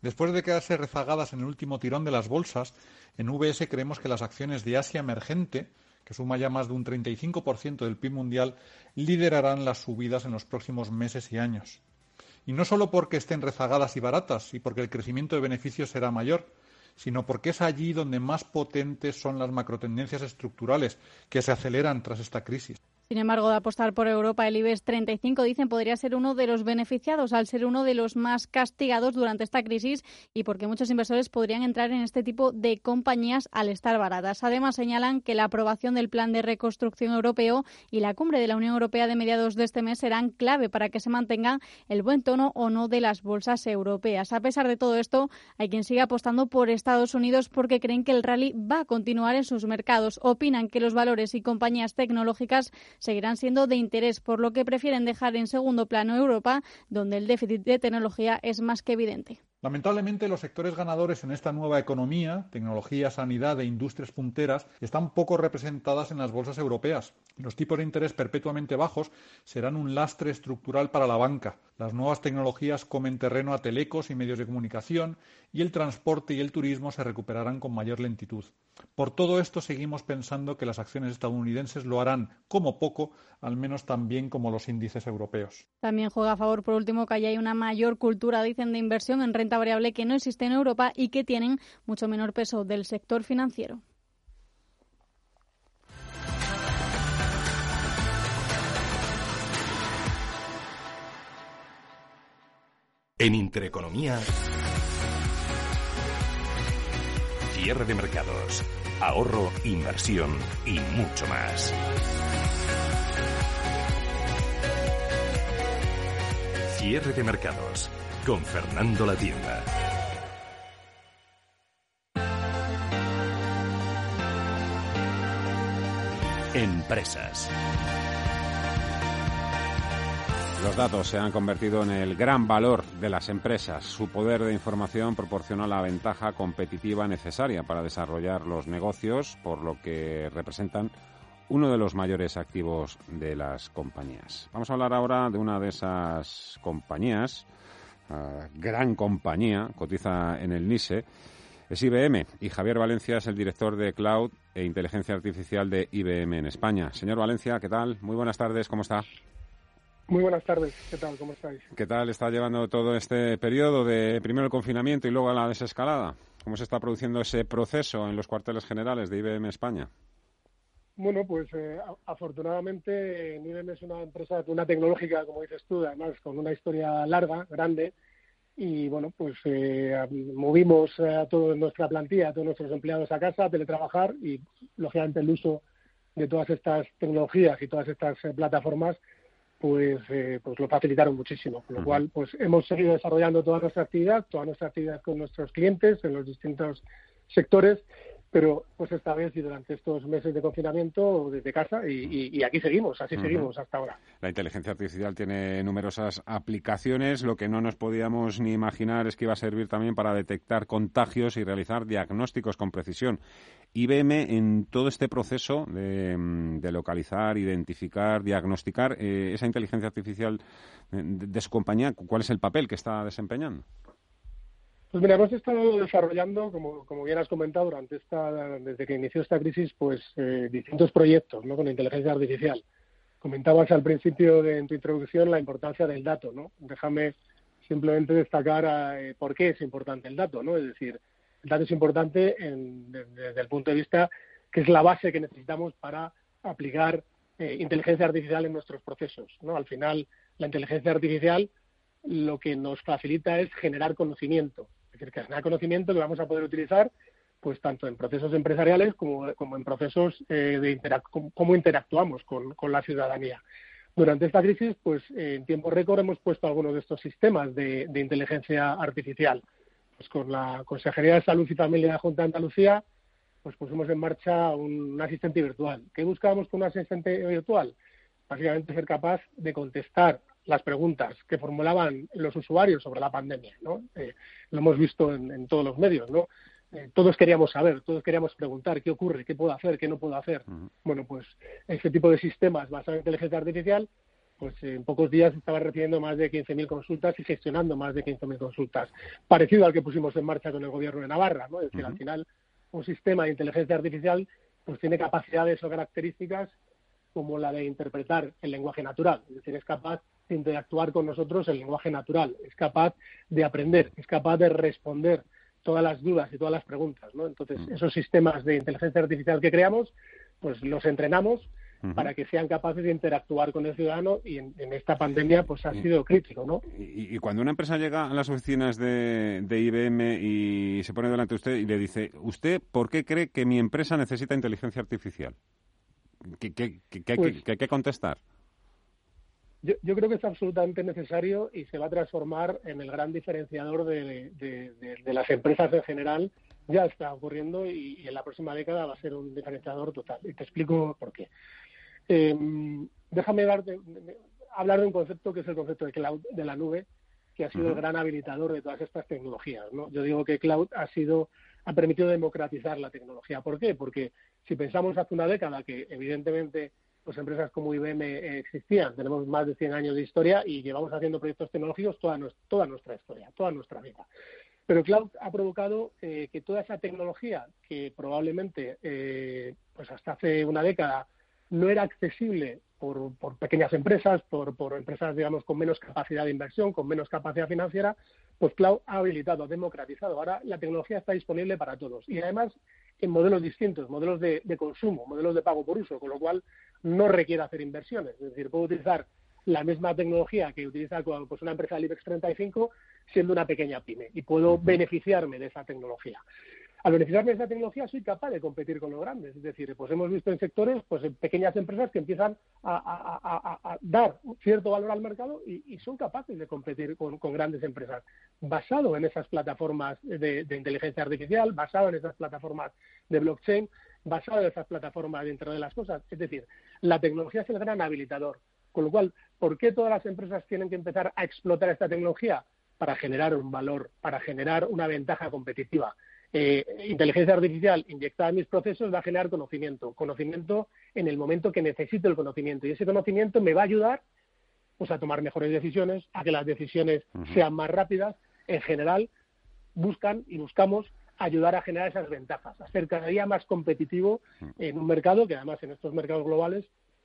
Después de quedarse rezagadas en el último tirón de las bolsas, en UBS creemos que las acciones de Asia emergente que suma ya más de un 35% del PIB mundial, liderarán las subidas en los próximos meses y años. Y no solo porque estén rezagadas y baratas y porque el crecimiento de beneficios será mayor, sino porque es allí donde más potentes son las macrotendencias estructurales que se aceleran tras esta crisis. Sin embargo, de apostar por Europa, el IBEX 35 dicen podría ser uno de los beneficiados al ser uno de los más castigados durante esta crisis y porque muchos inversores podrían entrar en este tipo de compañías al estar baratas. Además, señalan que la aprobación del plan de reconstrucción europeo y la cumbre de la Unión Europea de mediados de este mes serán clave para que se mantenga el buen tono o no de las bolsas europeas. A pesar de todo esto, hay quien sigue apostando por Estados Unidos porque creen que el rally va a continuar en sus mercados. Opinan que los valores y compañías tecnológicas seguirán siendo de interés, por lo que prefieren dejar en segundo plano Europa, donde el déficit de tecnología es más que evidente. Lamentablemente, los sectores ganadores en esta nueva economía, tecnología, sanidad e industrias punteras, están poco representadas en las bolsas europeas. Los tipos de interés perpetuamente bajos serán un lastre estructural para la banca. Las nuevas tecnologías comen terreno a telecos y medios de comunicación y el transporte y el turismo se recuperarán con mayor lentitud. Por todo esto, seguimos pensando que las acciones estadounidenses lo harán como poco, al menos tan bien como los índices europeos. También juega a favor, por último, que haya una mayor cultura, dicen, de inversión en renta variable que no existe en Europa y que tienen mucho menor peso del sector financiero. En Intereconomía, cierre de mercados, ahorro, inversión y mucho más. Cierre de mercados con Fernando La Tienda. Empresas. Los datos se han convertido en el gran valor de las empresas. Su poder de información proporciona la ventaja competitiva necesaria para desarrollar los negocios, por lo que representan uno de los mayores activos de las compañías. Vamos a hablar ahora de una de esas compañías gran compañía, cotiza en el NISE, es IBM y Javier Valencia es el director de Cloud e Inteligencia Artificial de IBM en España. Señor Valencia, ¿qué tal? Muy buenas tardes, ¿cómo está? Muy buenas tardes, ¿qué tal? ¿Cómo estáis? ¿Qué tal está llevando todo este periodo de primero el confinamiento y luego la desescalada? ¿Cómo se está produciendo ese proceso en los cuarteles generales de IBM España? Bueno, pues eh, afortunadamente IBM es una empresa, una tecnológica, como dices tú, además con una historia larga, grande, y bueno, pues eh, movimos a toda nuestra plantilla, a todos nuestros empleados a casa a teletrabajar y lógicamente el uso de todas estas tecnologías y todas estas eh, plataformas pues, eh, pues lo facilitaron muchísimo. Con lo cual, pues hemos seguido desarrollando toda nuestra actividad, toda nuestra actividad con nuestros clientes en los distintos sectores pero pues esta vez y durante estos meses de confinamiento desde casa y, aquí seguimos, así seguimos hasta ahora. La inteligencia artificial tiene numerosas aplicaciones. Lo que no nos podíamos ni imaginar es que iba a servir también para detectar contagios y realizar diagnósticos con precisión. IBM en todo este proceso de, mm, localizar, identificar, diagnosticar eh, esa inteligencia artificial de su compañía, ¿cuál es el papel que está desempeñando? Pues mira, hemos estado desarrollando, como, como bien has comentado, durante esta, desde que inició esta crisis, pues eh, distintos proyectos ¿no? con inteligencia artificial. Comentabas al principio de en tu introducción la importancia del dato, ¿no? Déjame simplemente destacar eh, por qué es importante el dato, ¿no? Es decir, el dato es importante desde el punto de vista que es la base que necesitamos para aplicar eh, inteligencia artificial en nuestros procesos, ¿no? Al final, la inteligencia artificial lo que nos facilita es generar conocimiento es decir, que es conocimiento que vamos a poder utilizar pues tanto en procesos empresariales como, en procesos eh, de cómo interactuamos con, la ciudadanía. Durante esta crisis, pues en tiempo récord hemos puesto algunos de estos sistemas de, inteligencia artificial. Pues con la Consejería de Salud y Familia de la Junta de Andalucía, pues pusimos en marcha un, asistente virtual. ¿Qué buscábamos con un asistente virtual? Básicamente ser capaz de contestar las preguntas que formulaban los usuarios sobre la pandemia, ¿no? Eh, lo hemos visto en, todos los medios, ¿no? Eh, todos queríamos saber, todos queríamos preguntar qué ocurre, qué puedo hacer, qué no puedo hacer. Bueno, pues este tipo de sistemas basados en inteligencia artificial, pues en pocos días estaba recibiendo más de 15.000 consultas y gestionando más de 15.000 consultas. Parecido al que pusimos en marcha con el gobierno de Navarra, ¿no? Es decir, al final un sistema de inteligencia artificial pues tiene capacidades o características como la de interpretar el lenguaje natural, es decir, es capaz interactuar con nosotros en lenguaje natural, es capaz de aprender, es capaz de responder todas las dudas y todas las preguntas, ¿no? Entonces, mm. esos sistemas de inteligencia artificial que creamos, pues los entrenamos para que sean capaces de interactuar con el ciudadano y en, esta pandemia pues ha sido crítico, ¿no? Y, cuando una empresa llega a las oficinas de, de, IBM y se pone delante de usted y le dice, ¿usted por qué cree que mi empresa necesita inteligencia artificial? ¿Qué, qué, qué, pues hay que contestar? Yo, creo que es absolutamente necesario y se va a transformar en el gran diferenciador de, las empresas en general. Ya está ocurriendo y, en la próxima década va a ser un diferenciador total. Y te explico por qué. Em, déjame hablar de un concepto que es el concepto de cloud, de la nube, que ha sido el gran habilitador de todas estas tecnologías. Yo digo que cloud ha sido ha permitido democratizar la tecnología. ¿Por qué? Porque si pensamos hace una década que evidentemente pues empresas como IBM eh, existían. Tenemos más de 100 años de historia y llevamos haciendo proyectos tecnológicos toda, toda nuestra historia, toda nuestra vida. Pero cloud ha provocado eh, que toda esa tecnología que probablemente eh, pues hasta hace una década no era accesible por, pequeñas empresas, por, por, empresas digamos con menos capacidad de inversión, con menos capacidad financiera, pues cloud ha habilitado, ha democratizado. Ahora la tecnología está disponible para todos y además en modelos distintos, modelos de, consumo, modelos de pago por uso, con lo cual no requiere hacer inversiones. Es decir, puedo utilizar la misma tecnología que utiliza pues, una empresa del IBEX 35 siendo una pequeña pyme y puedo beneficiarme de esa tecnología al beneficiarme de esa tecnología soy capaz de competir con los grandes. Es decir, pues hemos visto en sectores, pues en pequeñas empresas que empiezan a, dar cierto valor al mercado y, son capaces de competir con, grandes empresas, basado en esas plataformas de, inteligencia artificial, basado en esas plataformas de blockchain, basado en esas plataformas dentro de las cosas. Es decir, la tecnología es el gran habilitador. Con lo cual, ¿por qué todas las empresas tienen que empezar a explotar esta tecnología? Para generar un valor, para generar una ventaja competitiva eh, inteligencia artificial inyectada en mis procesos va a generar conocimiento, conocimiento en el momento que necesito el conocimiento. Y ese conocimiento me va a ayudar pues a tomar mejores decisiones, a que las decisiones sean más rápidas. En general, buscan y buscamos ayudar a generar esas ventajas, a ser cada día más competitivo en un mercado que además en estos mercados globales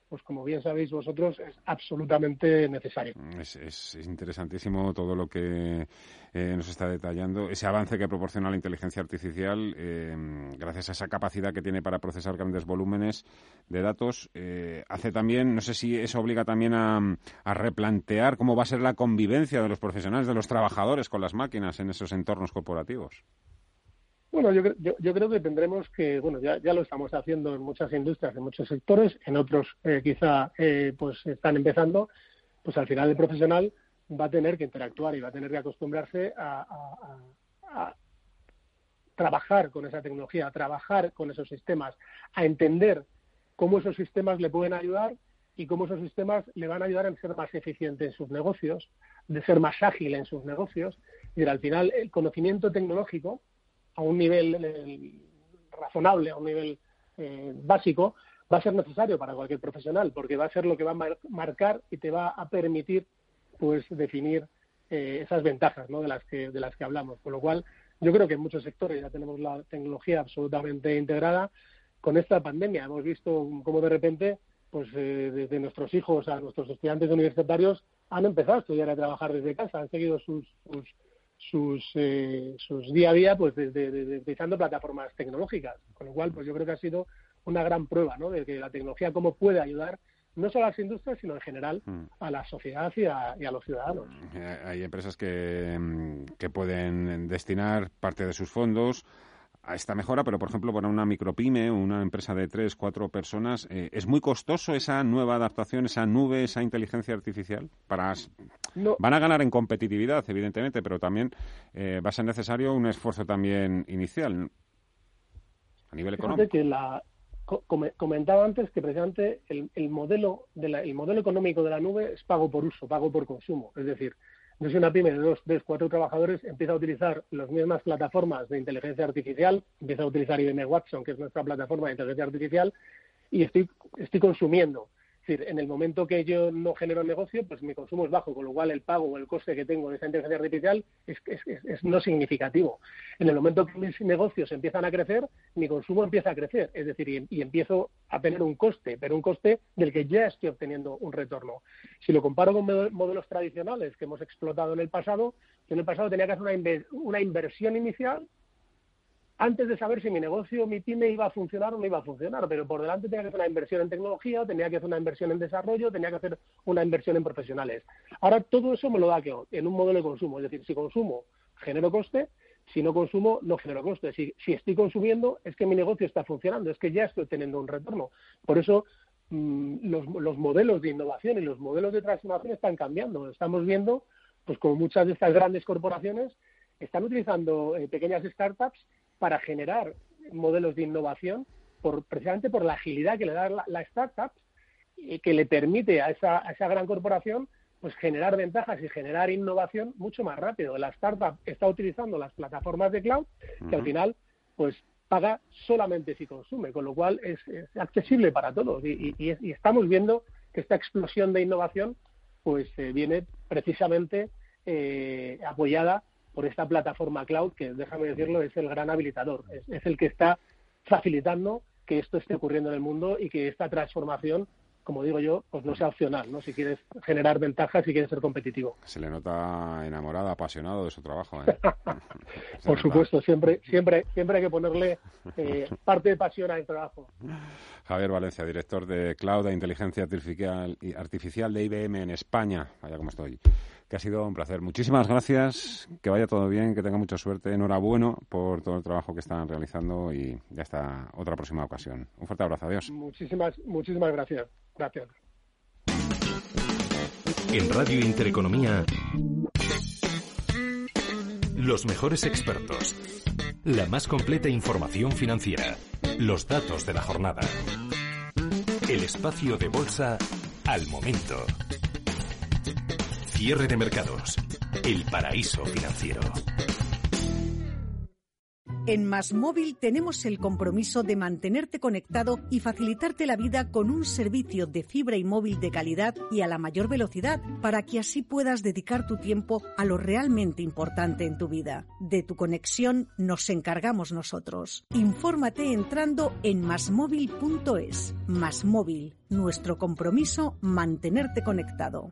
pues como bien sabéis vosotros, es absolutamente necesario. Es, interesantísimo todo lo que eh, nos está detallando. Ese avance que proporciona la inteligencia artificial, eh, gracias a esa capacidad que tiene para procesar grandes volúmenes de datos, eh, hace también, no sé si eso obliga también a replantear cómo va a ser la convivencia de los profesionales, de los trabajadores con las máquinas en esos entornos corporativos. Bueno, yo, yo, creo que tendremos que, bueno, ya, ya, lo estamos haciendo en muchas industrias, en muchos sectores, en otros eh, quizá eh, pues están empezando, pues al final el profesional va a tener que interactuar y va a tener que acostumbrarse a, a trabajar con esa tecnología, a trabajar con esos sistemas, a entender cómo esos sistemas le pueden ayudar y cómo esos sistemas le van a ayudar a ser más eficiente en sus negocios, de ser más ágil en sus negocios. Y al final el conocimiento tecnológico a un nivel eh, razonable, a un nivel eh, básico, va a ser necesario para cualquier profesional, porque va a ser lo que va a marcar y te va a permitir pues definir eh, esas ventajas ¿no? de las que de las que hablamos. Con lo cual, yo creo que en muchos sectores ya tenemos la tecnología absolutamente integrada. Con esta pandemia hemos visto cómo de repente, pues desde nuestros hijos a nuestros estudiantes universitarios han empezado a estudiar y a trabajar desde casa, han seguido sus, sus sus, eh, sus día a día pues utilizando plataformas tecnológicas, con lo cual pues yo creo que ha sido una gran prueba ¿no? de que la tecnología cómo puede ayudar no solo a las industrias, sino en general mm. a la sociedad y a, y a, los ciudadanos. Eh, hay empresas que, mm, que pueden destinar parte de sus fondos a esta mejora, pero por ejemplo para una micropyme, una empresa de tres, cuatro personas, eh, ¿es muy costoso esa nueva adaptación, esa nube, esa inteligencia artificial? Para Van a ganar en competitividad, evidentemente, pero también eh, va a ser necesario un esfuerzo también inicial a nivel económico. Que la, comentaba antes que precisamente el, el modelo de el modelo económico de la nube es pago por uso, pago por consumo, es decir, yo soy una pyme de dos, tres, cuatro trabajadores, empieza a utilizar las mismas plataformas de inteligencia artificial, empieza a utilizar IBM Watson, que es nuestra plataforma de inteligencia artificial, y estoy, estoy consumiendo decir, en el momento que yo no genero negocio, pues mi consumo es bajo, con lo cual el pago o el coste que tengo de esa inteligencia artificial es, es, no significativo. En el momento que mis negocios empiezan a crecer, mi consumo empieza a crecer, es decir, y, empiezo a tener un coste, pero un coste del que ya estoy obteniendo un retorno. Si lo comparo con modelos tradicionales que hemos explotado en el pasado, yo en el pasado tenía que hacer una, una inversión inicial antes de saber si mi negocio, mi pyme iba a funcionar o no iba a funcionar, pero por delante tenía que hacer una inversión en tecnología, tenía que hacer una inversión en desarrollo, tenía que hacer una inversión en profesionales. Ahora todo eso me lo da que en un modelo de consumo, es decir, si consumo, genero coste, si no consumo, no genero coste. Si, estoy consumiendo, es que mi negocio está funcionando, es que ya estoy teniendo un retorno. Por eso mm, los, modelos de innovación y los modelos de transformación están cambiando. Estamos viendo, pues como muchas de estas grandes corporaciones están utilizando eh, pequeñas startups para generar modelos de innovación, por, precisamente por la agilidad que le da la, startup y que le permite a esa, a esa gran corporación pues generar ventajas y generar innovación mucho más rápido. La startup está utilizando las plataformas de cloud que al final pues paga solamente si consume, con lo cual es, accesible para todos y, y, estamos viendo que esta explosión de innovación pues eh, viene precisamente eh, apoyada por esta plataforma cloud que, déjame decirlo, es el gran habilitador, es, el que está facilitando que esto esté ocurriendo en el mundo y que esta transformación como digo yo, pues no sea opcional, ¿no? Si quieres generar ventajas y quieres ser competitivo. Se le nota enamorado, apasionado de su trabajo. ¿eh? Por supuesto, siempre, siempre, siempre hay que ponerle eh, parte de pasión al trabajo. Javier Valencia, director de Cloud e Inteligencia Artificial, Artificial de IBM en España. Vaya como estoy que ha sido un placer. Muchísimas gracias, que vaya todo bien, que tenga mucha suerte. Enhorabuena por todo el trabajo que están realizando y ya hasta otra próxima ocasión. Un fuerte abrazo, adiós. Muchísimas, muchísimas gracias. Gracias. En Radio Intereconomía, los mejores expertos, la más completa información financiera, los datos de la jornada, el espacio de bolsa al momento. Cierre de mercados. El paraíso financiero. En Más Móvil tenemos el compromiso de mantenerte conectado y facilitarte la vida con un servicio de fibra y móvil de calidad y a la mayor velocidad para que así puedas dedicar tu tiempo a lo realmente importante en tu vida. De tu conexión nos encargamos nosotros. Infórmate entrando en masmóvil.es. Más Móvil, nuestro compromiso mantenerte conectado.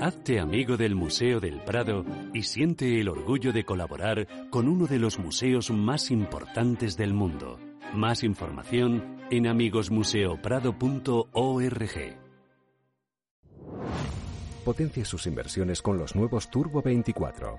Hazte amigo del Museo del Prado y siente el orgullo de colaborar con uno de los museos más importantes del mundo. Más información en amigosmuseoprado.org. Potencia sus inversiones con los nuevos Turbo 24.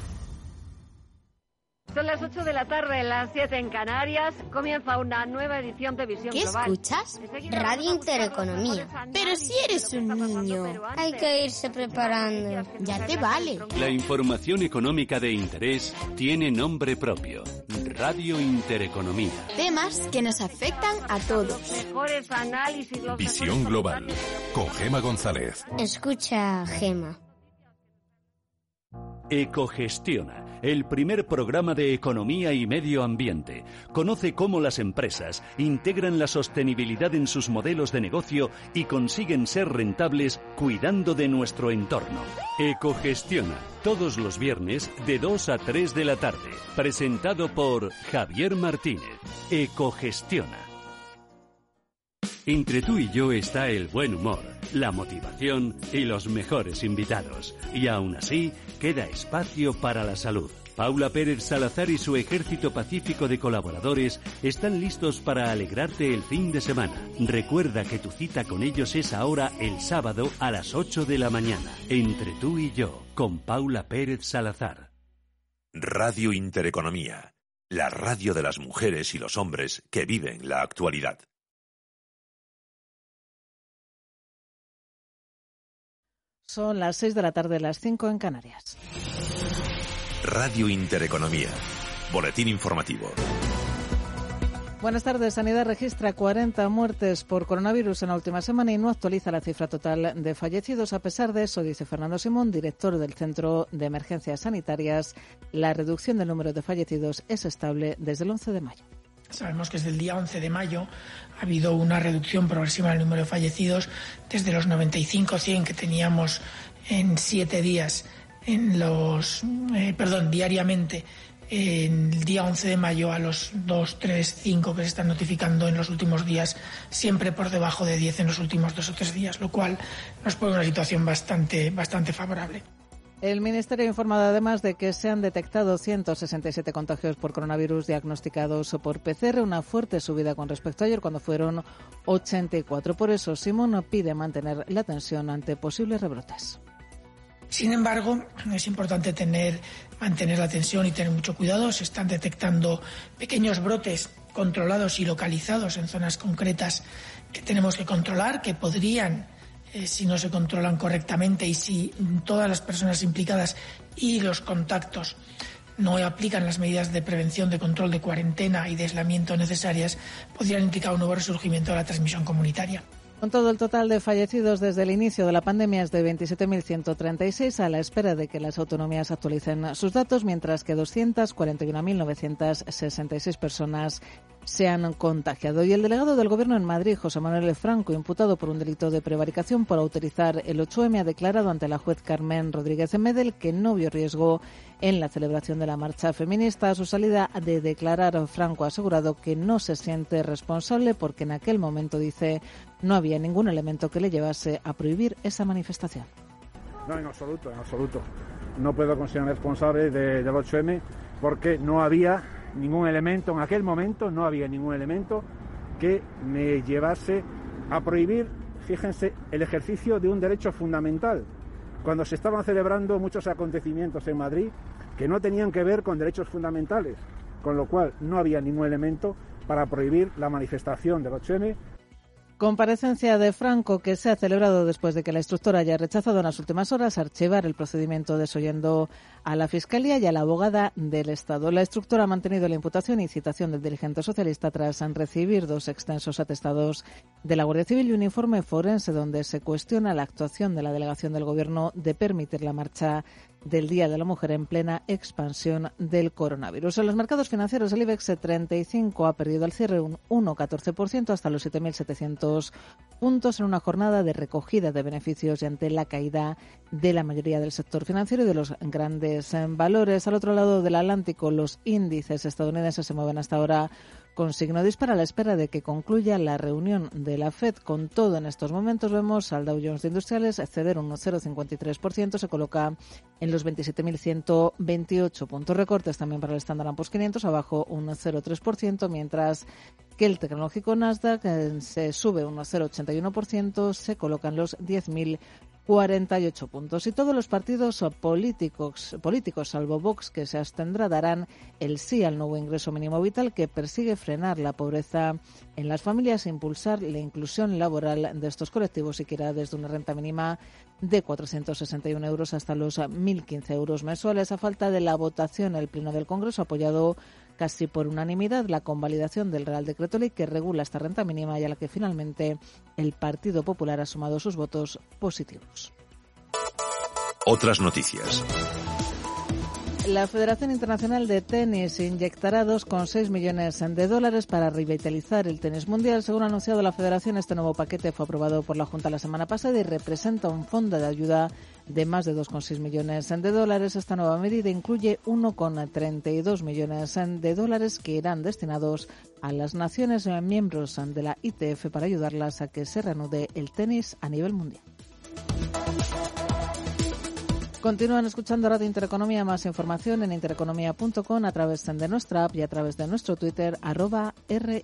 Son las 8 de la tarde, las 7 en Canarias. Comienza una nueva edición de Visión ¿Qué Global. escuchas? Radio Intereconomía. Pero si eres un niño, hay que irse preparando. Ya te vale. La información económica de interés tiene nombre propio. Radio Intereconomía. Temas que nos afectan a todos. Mejores análisis. Visión Global con Gema González. Escucha, Gema. Ecogestiona, el primer programa de economía y medio ambiente. Conoce cómo las empresas integran la sostenibilidad en sus modelos de negocio y consiguen ser rentables cuidando de nuestro entorno. Ecogestiona, todos los viernes de 2 a 3 de la tarde. Presentado por Javier Martínez. Ecogestiona. Entre tú y yo está el buen humor, la motivación y los mejores invitados. Y aún así, queda espacio para la salud. Paula Pérez Salazar y su ejército pacífico de colaboradores están listos para alegrarte el fin de semana. Recuerda que tu cita con ellos es ahora el sábado a las 8 de la mañana. Entre tú y yo, con Paula Pérez Salazar. Radio Intereconomía, la radio de las mujeres y los hombres que viven la actualidad. Son las 6 de la tarde, las 5 en Canarias. Radio Intereconomía, boletín informativo. Buenas tardes. Sanidad registra 40 muertes por coronavirus en la última semana y no actualiza la cifra total de fallecidos. A pesar de eso, dice Fernando Simón, director del Centro de Emergencias Sanitarias, la reducción del número de fallecidos es estable desde el 11 de mayo. Sabemos que desde el día 11 de mayo ha habido una reducción progresiva del número de fallecidos desde los 95-100 que teníamos en siete días, en los, eh, perdón, diariamente en el día 11 de mayo a los 2, 3, 5 que se están notificando en los últimos días, siempre por debajo de 10 en los últimos dos o tres días, lo cual nos pone una situación bastante, bastante favorable. El Ministerio ha informado además de que se han detectado 167 contagios por coronavirus diagnosticados por PCR, una fuerte subida con respecto a ayer cuando fueron 84. Por eso, Simón pide mantener la atención ante posibles rebrotes. Sin embargo, es importante tener, mantener la atención y tener mucho cuidado. Se están detectando pequeños brotes controlados y localizados en zonas concretas que tenemos que controlar, que podrían eh, si no se controlan correctamente y si todas las personas implicadas y los contactos no aplican las medidas de prevención, de control, de cuarentena y de aislamiento necesarias, podrían implicar un nuevo resurgimiento de la transmisión comunitaria. Con todo el total de fallecidos desde el inicio de la pandemia es de 27.136 a la espera de que las autonomías actualicen sus datos, mientras que 241.966 personas se han contagiado. Y el delegado del Gobierno en Madrid, José Manuel Franco, imputado por un delito de prevaricación por autorizar el 8M, ha declarado ante la juez Carmen Rodríguez Medel que no vio riesgo en la celebración de la marcha feminista. A su salida de declarar, Franco ha asegurado que no se siente responsable porque en aquel momento, dice, no había ningún elemento que le llevase a prohibir esa manifestación. No, en absoluto, en absoluto. No puedo considerarme responsable del 8M porque no había ningún elemento, en aquel momento no había ningún elemento que me llevase a prohibir, fíjense, el ejercicio de un derecho fundamental. Cuando se estaban celebrando muchos acontecimientos en Madrid que no tenían que ver con derechos fundamentales, con lo cual no había ningún elemento para prohibir la manifestación del 8M Comparecencia de Franco que se ha celebrado después de que la instructora haya rechazado en las últimas horas archivar el procedimiento desoyendo a la Fiscalía y a la abogada del Estado. La instructora ha mantenido la imputación y citación del dirigente socialista tras recibir dos extensos atestados de la Guardia Civil y un informe forense donde se cuestiona la actuación de la delegación del Gobierno de permitir la marcha del Día de la Mujer en plena expansión del coronavirus. En los mercados financieros, el IBEX 35 ha perdido al cierre un 1,14% hasta los 7.700 puntos en una jornada de recogida de beneficios y ante la caída de la mayoría del sector financiero y de los grandes valores. Al otro lado del Atlántico, los índices estadounidenses se mueven hasta ahora con signo dispara a la espera de que concluya la reunión de la FED. Con todo, en estos momentos vemos al Dow Jones de Industriales ceder un 0,53%, se coloca en los 27.128 puntos. Recortes también para el Standard Poor's 500, abajo un 0,3%, mientras que el tecnológico Nasdaq eh, se sube un 0,81%, se colocan los 10.000 48 puntos. Y todos los partidos políticos, políticos, salvo Vox, que se abstendrá, darán el sí al nuevo ingreso mínimo vital que persigue frenar la pobreza en las familias e impulsar la inclusión laboral de estos colectivos y que irá desde una renta mínima de 461 euros hasta los 1.015 euros mensuales. A falta de la votación, el Pleno del Congreso apoyado casi por unanimidad la convalidación del Real Decreto Ley que regula esta renta mínima y a la que finalmente el Partido Popular ha sumado sus votos positivos. Otras noticias. La Federación Internacional de Tenis inyectará 2,6 millones de dólares para revitalizar el tenis mundial. Según ha anunciado la Federación, este nuevo paquete fue aprobado por la Junta la semana pasada y representa un fondo de ayuda de más de 2,6 millones de dólares. Esta nueva medida incluye 1,32 millones de dólares que irán destinados a las naciones miembros de la ITF para ayudarlas a que se reanude el tenis a nivel mundial. Continúan escuchando Radio Intereconomía. Más información en intereconomía.com a través de nuestra app y a través de nuestro Twitter, arroba R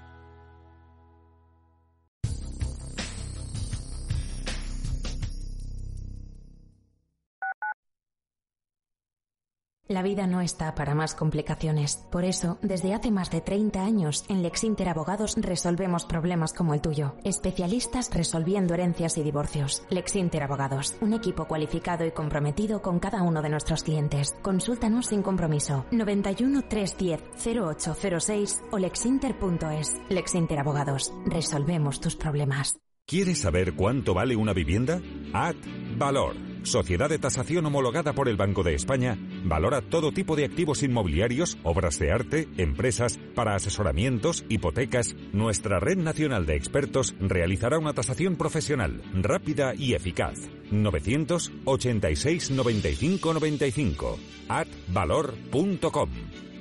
La vida no está para más complicaciones. Por eso, desde hace más de 30 años, en Lexinter Abogados resolvemos problemas como el tuyo. Especialistas resolviendo herencias y divorcios. Lexinter Abogados, un equipo cualificado y comprometido con cada uno de nuestros clientes. Consúltanos sin compromiso. 91 310 0806 o lexinter.es. Lexinter Abogados, resolvemos tus problemas. ¿Quieres saber cuánto vale una vivienda? Ad Valor Sociedad de tasación homologada por el Banco de España, valora todo tipo de activos inmobiliarios, obras de arte, empresas, para asesoramientos, hipotecas. Nuestra red nacional de expertos realizará una tasación profesional, rápida y eficaz. 986 95 95 atvalor.com.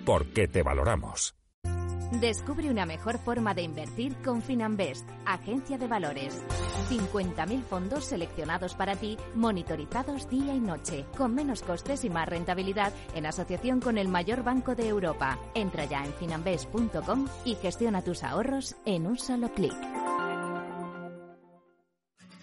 Porque te valoramos. Descubre una mejor forma de invertir con Finanbest, agencia de valores. 50.000 fondos seleccionados para ti, monitorizados día y noche, con menos costes y más rentabilidad en asociación con el mayor banco de Europa. Entra ya en finanbest.com y gestiona tus ahorros en un solo clic.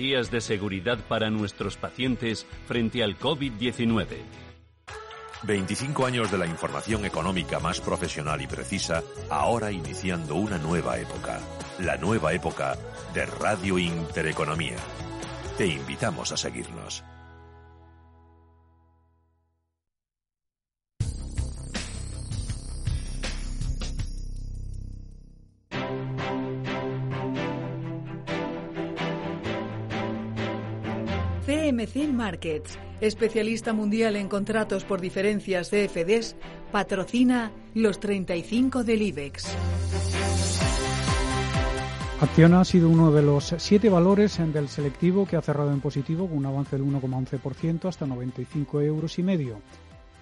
de seguridad para nuestros pacientes frente al COVID-19. 25 años de la información económica más profesional y precisa, ahora iniciando una nueva época. La nueva época de Radio Intereconomía. Te invitamos a seguirnos. CMC Markets, especialista mundial en contratos por diferencias CFDs, patrocina los 35 del IBEX. Acciona ha sido uno de los siete valores del selectivo que ha cerrado en positivo con un avance del 1,11% hasta 95 euros y medio.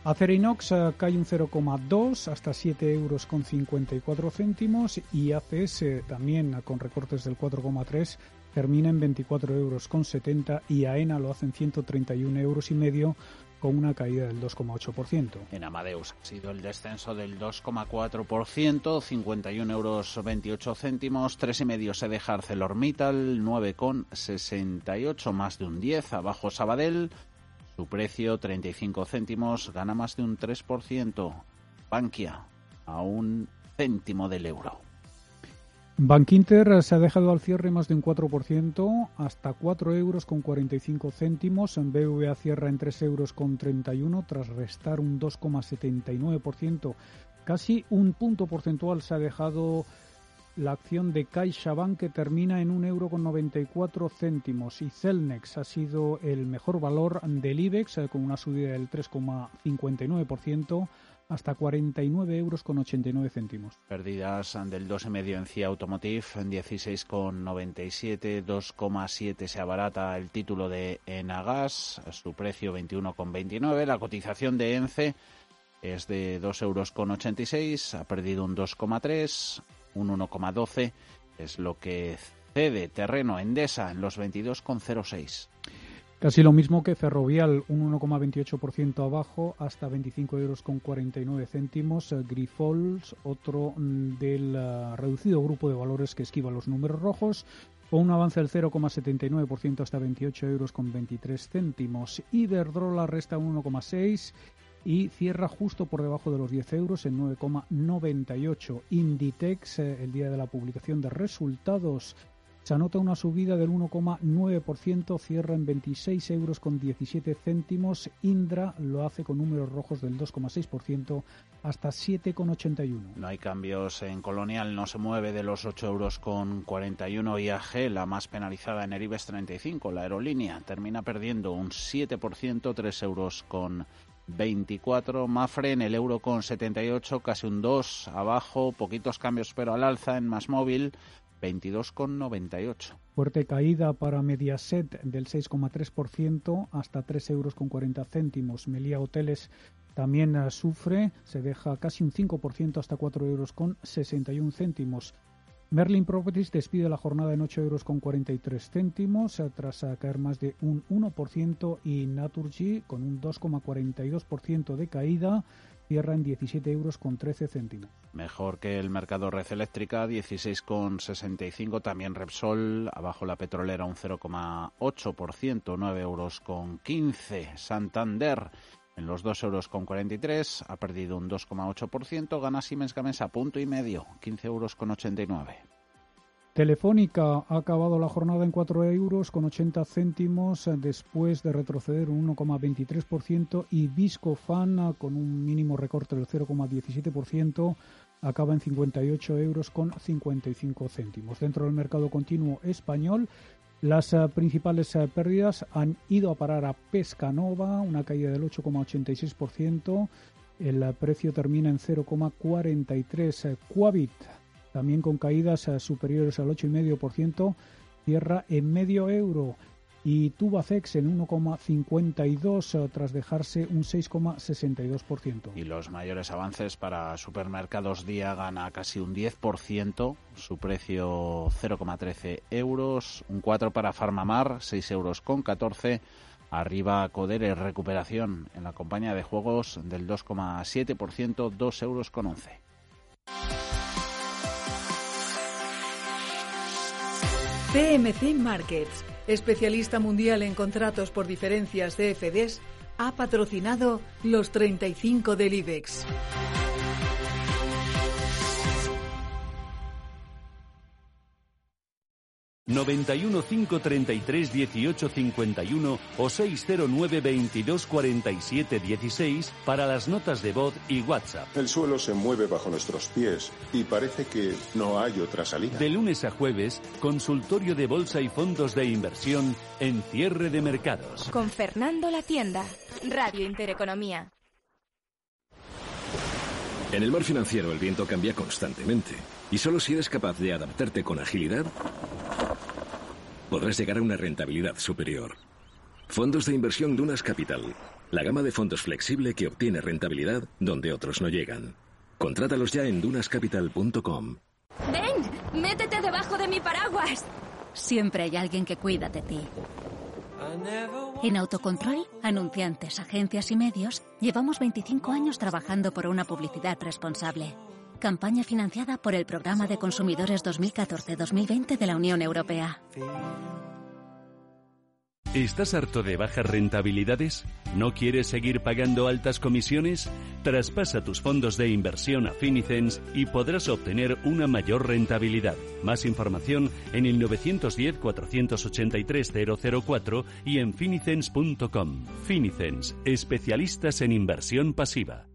Acerinox eh, cae un 0,2 hasta 7 euros con 54 céntimos y ACS también con recortes del 4,3 termina en 24 euros con 70 y AENA lo hace en 131 euros y medio con una caída del 2,8%. En Amadeus ha sido el descenso del 2,4%, 51 euros 28 céntimos, 3,5 se deja ArcelorMittal, 9,68 más de un 10, abajo Sabadell, su precio 35 céntimos, gana más de un 3%, Bankia a un céntimo del euro. Bankinter se ha dejado al cierre más de un 4%, hasta 4 euros con 45 céntimos. En BVA cierra en 3 euros con 31 tras restar un 2,79%. Casi un punto porcentual se ha dejado la acción de CaixaBank que termina en un euro con 94 céntimos y Celnex ha sido el mejor valor del IBEX eh, con una subida del 3,59% hasta 49 euros con 89 céntimos. Pérdidas del 2,5 en CIA Automotive, en 16,97, 2,7 se abarata el título de Enagas, su precio 21,29, la cotización de ENCE es de 2 euros con 86, ha perdido un 2,3, un 1,12 es lo que cede terreno Endesa en los 22,06. Casi lo mismo que Ferrovial, un 1,28% abajo hasta 25 euros con 49 céntimos. Eh, Grifols, otro mm, del eh, reducido grupo de valores que esquiva los números rojos, con un avance del 0,79% hasta 28 euros con 23 céntimos. Iberdrola resta un 1,6 y cierra justo por debajo de los 10 euros en 9,98. Inditex, eh, el día de la publicación de resultados, se anota una subida del 1,9%, cierra en 26 euros con 17 céntimos. Indra lo hace con números rojos del 2,6% hasta 7,81. No hay cambios en Colonial, no se mueve de los 8 euros con 41. IAG, la más penalizada en el IBEX 35, la aerolínea, termina perdiendo un 7%, 3 euros con 24. Mafre en el euro con 78, casi un 2 abajo, poquitos cambios pero al alza en más móvil 22,98. Fuerte caída para Mediaset del 6,3% hasta 3 euros con 40 céntimos. Melia Hoteles también eh, sufre, se deja casi un 5% hasta 4 euros con 61 céntimos. Merlin Properties despide la jornada en 8 euros con 43 céntimos eh, tras eh, caer más de un 1% y Naturgy con un 2,42% de caída cierra en 17 euros con 13 céntimos. Mejor que el mercado red eléctrica, 16,65. También Repsol, abajo la petrolera un 0,8%, 9 euros con 15. Santander en los 2 euros con 43, ha perdido un 2,8%. Gana Siemens Gamesa, punto y medio, 15 euros con 89. Telefónica ha acabado la jornada en 4 euros con 80 céntimos eh, después de retroceder un 1,23% y Viscofan con un mínimo recorte del 0,17% acaba en 58 euros con 55 céntimos. Dentro del mercado continuo español, las eh, principales eh, pérdidas han ido a parar a Pescanova, una caída del 8,86%. El precio termina en 0,43. Quavit también con caídas eh, superiores al 8,5%, cierra en medio euro. y Tubacex en 1,52 eh, tras dejarse un 6,62%. Y los mayores avances para supermercados día gana casi un 10%, su precio 0,13 euros, un 4 para Farmamar, 6 euros con 14. Arriba Codere, recuperación en la compañía de juegos del 2,7%, 2 euros con 11. PMC Markets, especialista mundial en contratos por diferencias de FDs, ha patrocinado los 35 del IBEX. 91 533 18 51 o 609 22 47 16 para las notas de voz y WhatsApp. El suelo se mueve bajo nuestros pies y parece que no hay otra salida. De lunes a jueves, consultorio de bolsa y fondos de inversión en cierre de mercados. Con Fernando La Tienda, Radio Intereconomía. En el mar financiero el viento cambia constantemente y solo si eres capaz de adaptarte con agilidad podrás llegar a una rentabilidad superior. Fondos de inversión Dunas Capital. La gama de fondos flexible que obtiene rentabilidad donde otros no llegan. Contrátalos ya en dunascapital.com. ¡Ven! ¡Métete debajo de mi paraguas! Siempre hay alguien que cuida de ti. En Autocontrol, anunciantes, agencias y medios, llevamos 25 años trabajando por una publicidad responsable. Campaña financiada por el Programa de Consumidores 2014-2020 de la Unión Europea. ¿Estás harto de bajas rentabilidades? ¿No quieres seguir pagando altas comisiones? Traspasa tus fondos de inversión a Finicens y podrás obtener una mayor rentabilidad. Más información en el 910-483-004 y en finicens.com. Finicens, especialistas en inversión pasiva.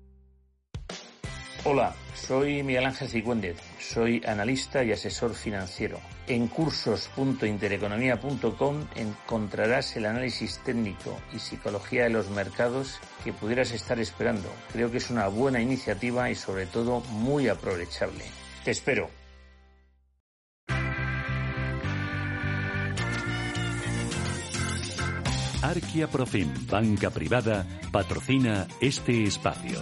Hola, soy Miguel Ángel Sigüéndez, soy analista y asesor financiero. En cursos.intereconomía.com encontrarás el análisis técnico y psicología de los mercados que pudieras estar esperando. Creo que es una buena iniciativa y sobre todo muy aprovechable. Te espero. Arquia Profim, banca privada, patrocina este espacio.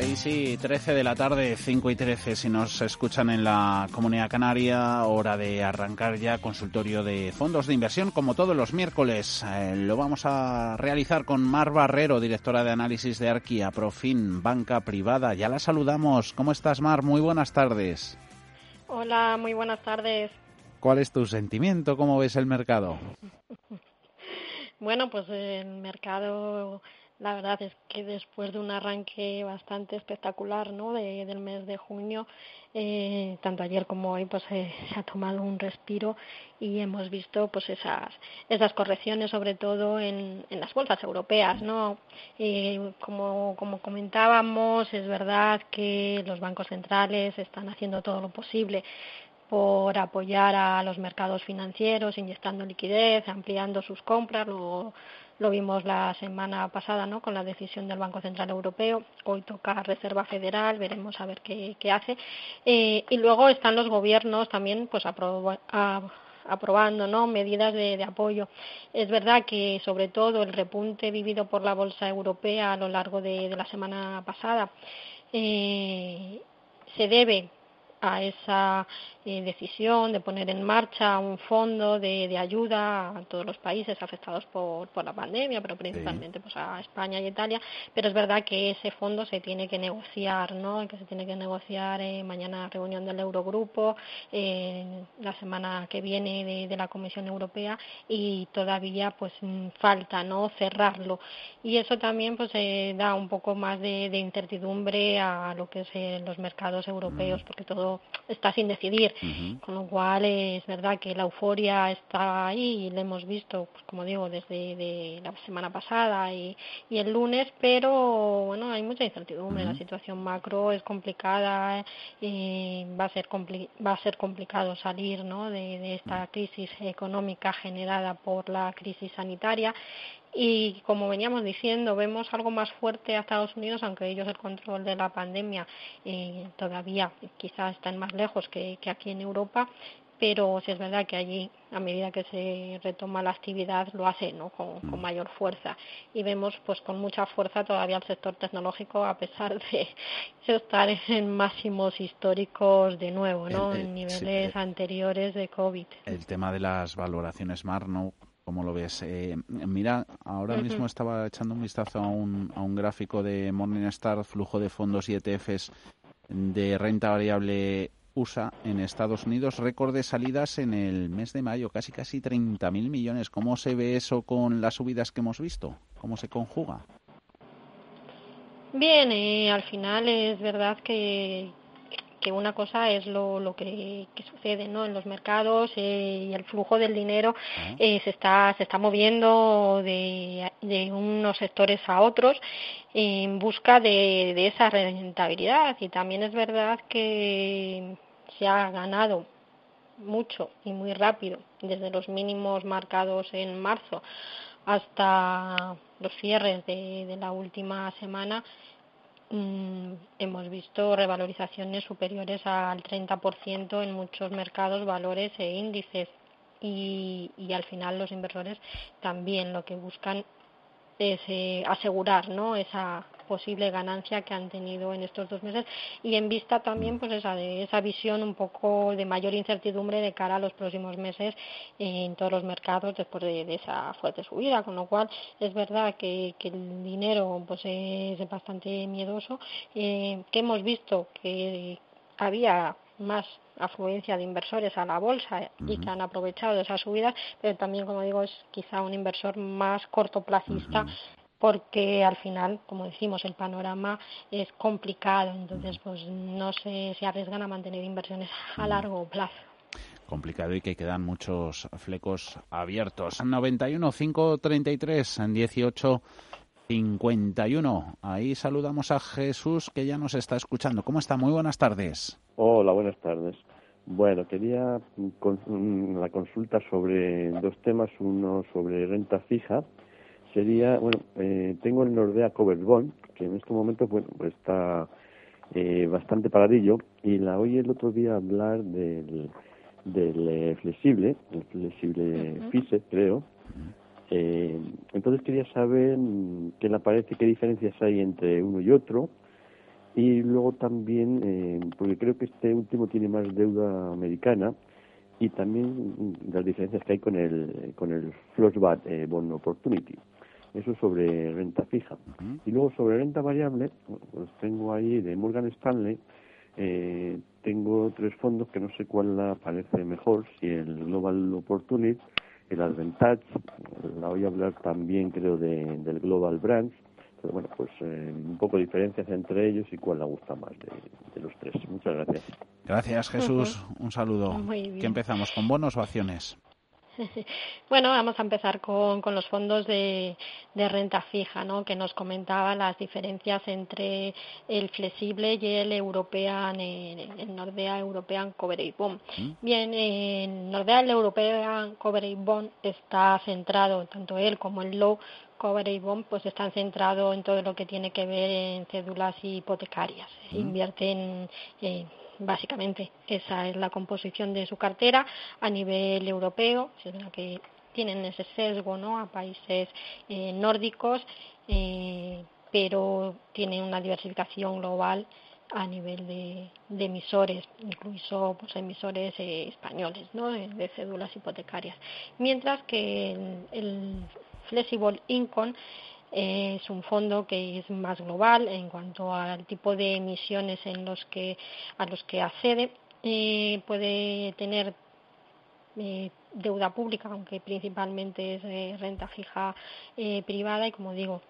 6 y 13 de la tarde, 5 y 13 si nos escuchan en la Comunidad Canaria, hora de arrancar ya consultorio de fondos de inversión como todos los miércoles. Eh, lo vamos a realizar con Mar Barrero, directora de análisis de Arquia, Profin, banca privada. Ya la saludamos. ¿Cómo estás, Mar? Muy buenas tardes. Hola, muy buenas tardes. ¿Cuál es tu sentimiento? ¿Cómo ves el mercado? bueno, pues el mercado la verdad es que después de un arranque bastante espectacular ¿no? de, del mes de junio, eh, tanto ayer como hoy pues eh, se ha tomado un respiro y hemos visto pues esas esas correcciones sobre todo en, en las bolsas europeas no eh, como como comentábamos es verdad que los bancos centrales están haciendo todo lo posible por apoyar a los mercados financieros, inyectando liquidez, ampliando sus compras, luego lo vimos la semana pasada ¿no? con la decisión del Banco Central Europeo. Hoy toca Reserva Federal, veremos a ver qué, hace. Eh, y luego están los gobiernos también pues aprobando ¿no? medidas de, apoyo. Es verdad que, sobre todo, el repunte vivido por la bolsa europea a lo largo de, la semana pasada eh, se debe a esa eh, decisión de poner en marcha un fondo de, de, ayuda a todos los países afectados por, por la pandemia, pero principalmente pues a España y Italia. Pero es verdad que ese fondo se tiene que negociar, ¿no? Que se tiene que negociar en mañana reunión del Eurogrupo, eh, la semana que viene de, de, la Comisión Europea y todavía pues mm, falta, ¿no? Cerrarlo y eso también pues eh, da un poco más de, de, incertidumbre a lo que es eh, los mercados europeos, porque todo está sin decidir con lo cual es verdad que la euforia está ahí y la hemos visto, pues como digo, desde de la semana pasada y, y, el lunes, pero bueno, hay mucha incertidumbre. La situación macro es complicada y va a ser, va a ser complicado salir ¿no? de, de esta crisis económica generada por la crisis sanitaria y como veníamos diciendo, vemos algo más fuerte a Estados Unidos, aunque ellos el control de la pandemia eh, todavía quizás están más lejos que, aquí en Europa, pero sí es verdad que allí, a medida que se retoma la actividad, lo hace ¿no? con, mm. mayor fuerza. Y vemos pues con mucha fuerza todavía el sector tecnológico, a pesar de estar en máximos históricos de nuevo, ¿no? en niveles anteriores de COVID. El tema de las valoraciones MAR, ¿no? ¿Cómo lo ves? Eh, mira, ahora mismo estaba echando un vistazo a un, a un gráfico de Morningstar, flujo de fondos y ETFs de renta variable USA en Estados Unidos, récord de salidas en el mes de mayo, casi casi 30.000 millones. ¿Cómo se ve eso con las subidas que hemos visto? ¿Cómo se conjuga? Bien, eh, al final es verdad que, que una cosa es lo, lo que, sucede ¿no? en los mercados eh, y el flujo del dinero eh, se está se está moviendo de, de unos sectores a otros en busca de, de esa rentabilidad y también es verdad que se ha ganado mucho y muy rápido desde los mínimos marcados en marzo hasta los cierres de, de la última semana hemos visto revalorizaciones superiores al 30% en muchos mercados, valores e índices. Y, y al final los inversores también lo que buscan es eh, asegurar ¿no? esa posible ganancia que han tenido en estos dos meses. Y en vista también pues esa de esa visión un poco de mayor incertidumbre de cara a los próximos meses en todos los mercados después de, esa fuerte subida. Con lo cual es verdad que, el dinero pues es bastante miedoso. Eh, que hemos visto que había más afluencia de inversores a la bolsa y que han aprovechado esas subidas, pero también, como digo, es quizá un inversor más cortoplacista porque al final, como decimos, el panorama es complicado, entonces pues no se, se arriesgan a mantener inversiones a largo plazo complicado y que quedan muchos flecos abiertos. 91 533 en 18 51. Ahí saludamos a Jesús que ya nos está escuchando. ¿Cómo está? Muy buenas tardes. Hola, buenas tardes. Bueno, quería con, la consulta sobre dos temas, uno sobre renta fija sería, bueno, eh, tengo el Nordea Covered Bond, que en este momento bueno, pues está eh, bastante paradillo, y la oí el otro día hablar del, del eh, flexible, el flexible FISE, creo. Eh, entonces quería saber qué le parece, qué diferencias hay entre uno y otro, y luego también, eh, porque creo que este último tiene más deuda americana, y también las diferencias que hay con el con el Flossbat eh, Bond Opportunity. Eso sobre renta fija. Y luego sobre renta variable, pues tengo ahí de Morgan Stanley, eh, tengo tres fondos que no sé cuál la parece mejor, si el Global Opportunity, el Advantage, la voy a hablar también creo de, del Global Brands, pero bueno, pues eh, un poco de diferencias entre ellos y cuál la gusta más de, los tres. Muchas gracias. Gracias Jesús, un saludo. ¿Qué empezamos con bonos o acciones? Bueno, vamos a empezar con, con los fondos de, de, renta fija, ¿no? que nos comentaba las diferencias entre el flexible y el European, el, Nordea European Coverage Bond. ¿Mm? Bien, en Nordea el European Coverage Bond está centrado, tanto él como el Low Coverage Bond, pues están centrados en todo lo que tiene que ver en cédulas hipotecarias. ¿Mm? Invierten en básicamente esa es la composición de su cartera a nivel europeo, que tienen ese sesgo ¿no? a países eh, nórdicos, eh, pero tienen una diversificación global a nivel de, emisores, incluso pues, emisores eh, españoles ¿no? de, cédulas hipotecarias. Mientras que el, el Flexible Income es un fondo que es más global en cuanto al tipo de emisiones en los que, a los que accede. Eh, puede tener eh, deuda pública, aunque principalmente es eh, renta fija privada y, como digo,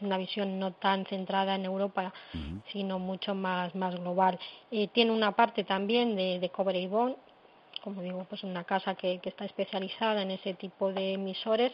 una visión no tan centrada en Europa, sino mucho más, más global. tiene una parte también de, de cobre y bond como digo, pues una casa que, está especializada en ese tipo de emisores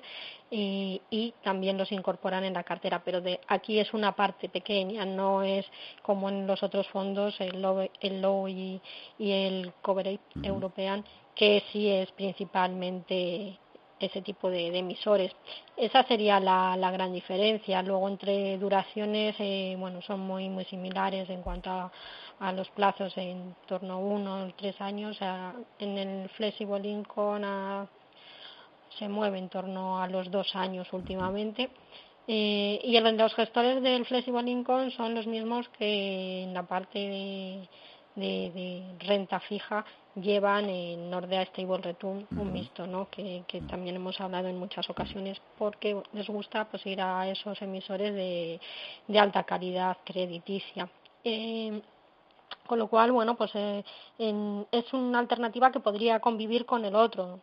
y, también los incorporan en la cartera, pero de aquí es una parte pequeña, no es como en los otros fondos, el Low, el y, el Coverage European, que sí es principalmente ese tipo de, emisores. Esa sería la, gran diferencia. Luego entre duraciones, eh, bueno, son muy muy similares en cuanto a, los plazos en torno a uno o tres años. en el Flexible Income se mueve en torno a los dos años últimamente. Eh, y los gestores del Flexible Income son los mismos que en la parte de, de renta fija llevan en Nordea Stable Return un mixto, ¿no? Que, también hemos hablado en muchas ocasiones porque les gusta pues ir a esos emisores de, de alta calidad crediticia. Eh, con lo cual, bueno, pues eh, es una alternativa que podría convivir con el otro,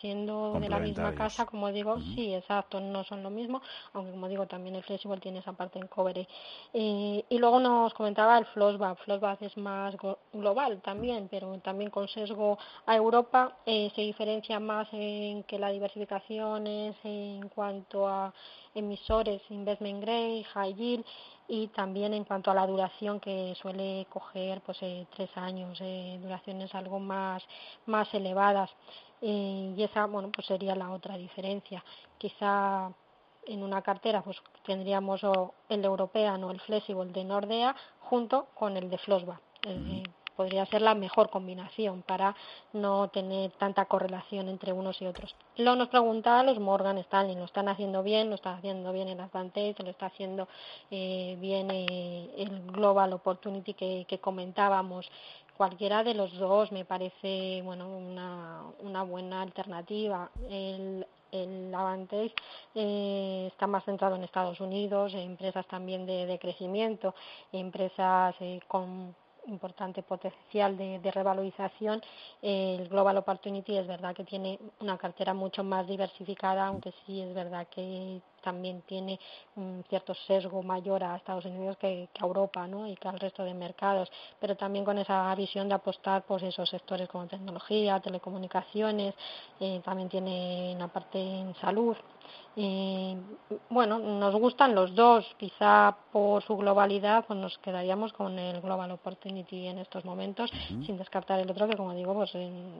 siendo de la misma casa, como digo, sí, exacto, no son lo mismo, aunque como digo, también el Flexible tiene esa parte en cover. Eh, y luego nos comentaba el Flossback, Flossback es más global también, pero también con sesgo a Europa, eh, se diferencia más en que la diversificación es en cuanto a emisores investment grade, high yield, y también en cuanto a la duración que suele coger pues eh, tres años eh, duraciones algo más más elevadas. Eh, y esa bueno pues sería la otra diferencia. Quizá en una cartera pues tendríamos el European o el Flexible de Nordea junto con el de Flossback podría ser la mejor combinación para no tener tanta correlación entre unos y otros. Lo nos preguntaba los Morgan Stanley, lo están haciendo bien, lo están haciendo bien el Advantage, lo está haciendo eh, bien eh, el Global Opportunity que, que comentábamos cualquiera de los dos me parece bueno una, una buena alternativa. El, el Avantage eh, está más centrado en Estados Unidos, en empresas también de, de crecimiento, empresas eh, con importante potencial de, revalorización, el Global Opportunity es verdad que tiene una cartera mucho más diversificada, aunque sí es verdad que también tiene un cierto sesgo mayor a Estados Unidos que, a Europa ¿no? y que al resto de mercados, pero también con esa visión de apostar por esos sectores como tecnología, telecomunicaciones, eh, también tiene una parte en salud. Eh, bueno, nos gustan los dos, quizá por su globalidad pues nos quedaríamos con el Global Opportunity en estos momentos, sin descartar el otro que como digo pues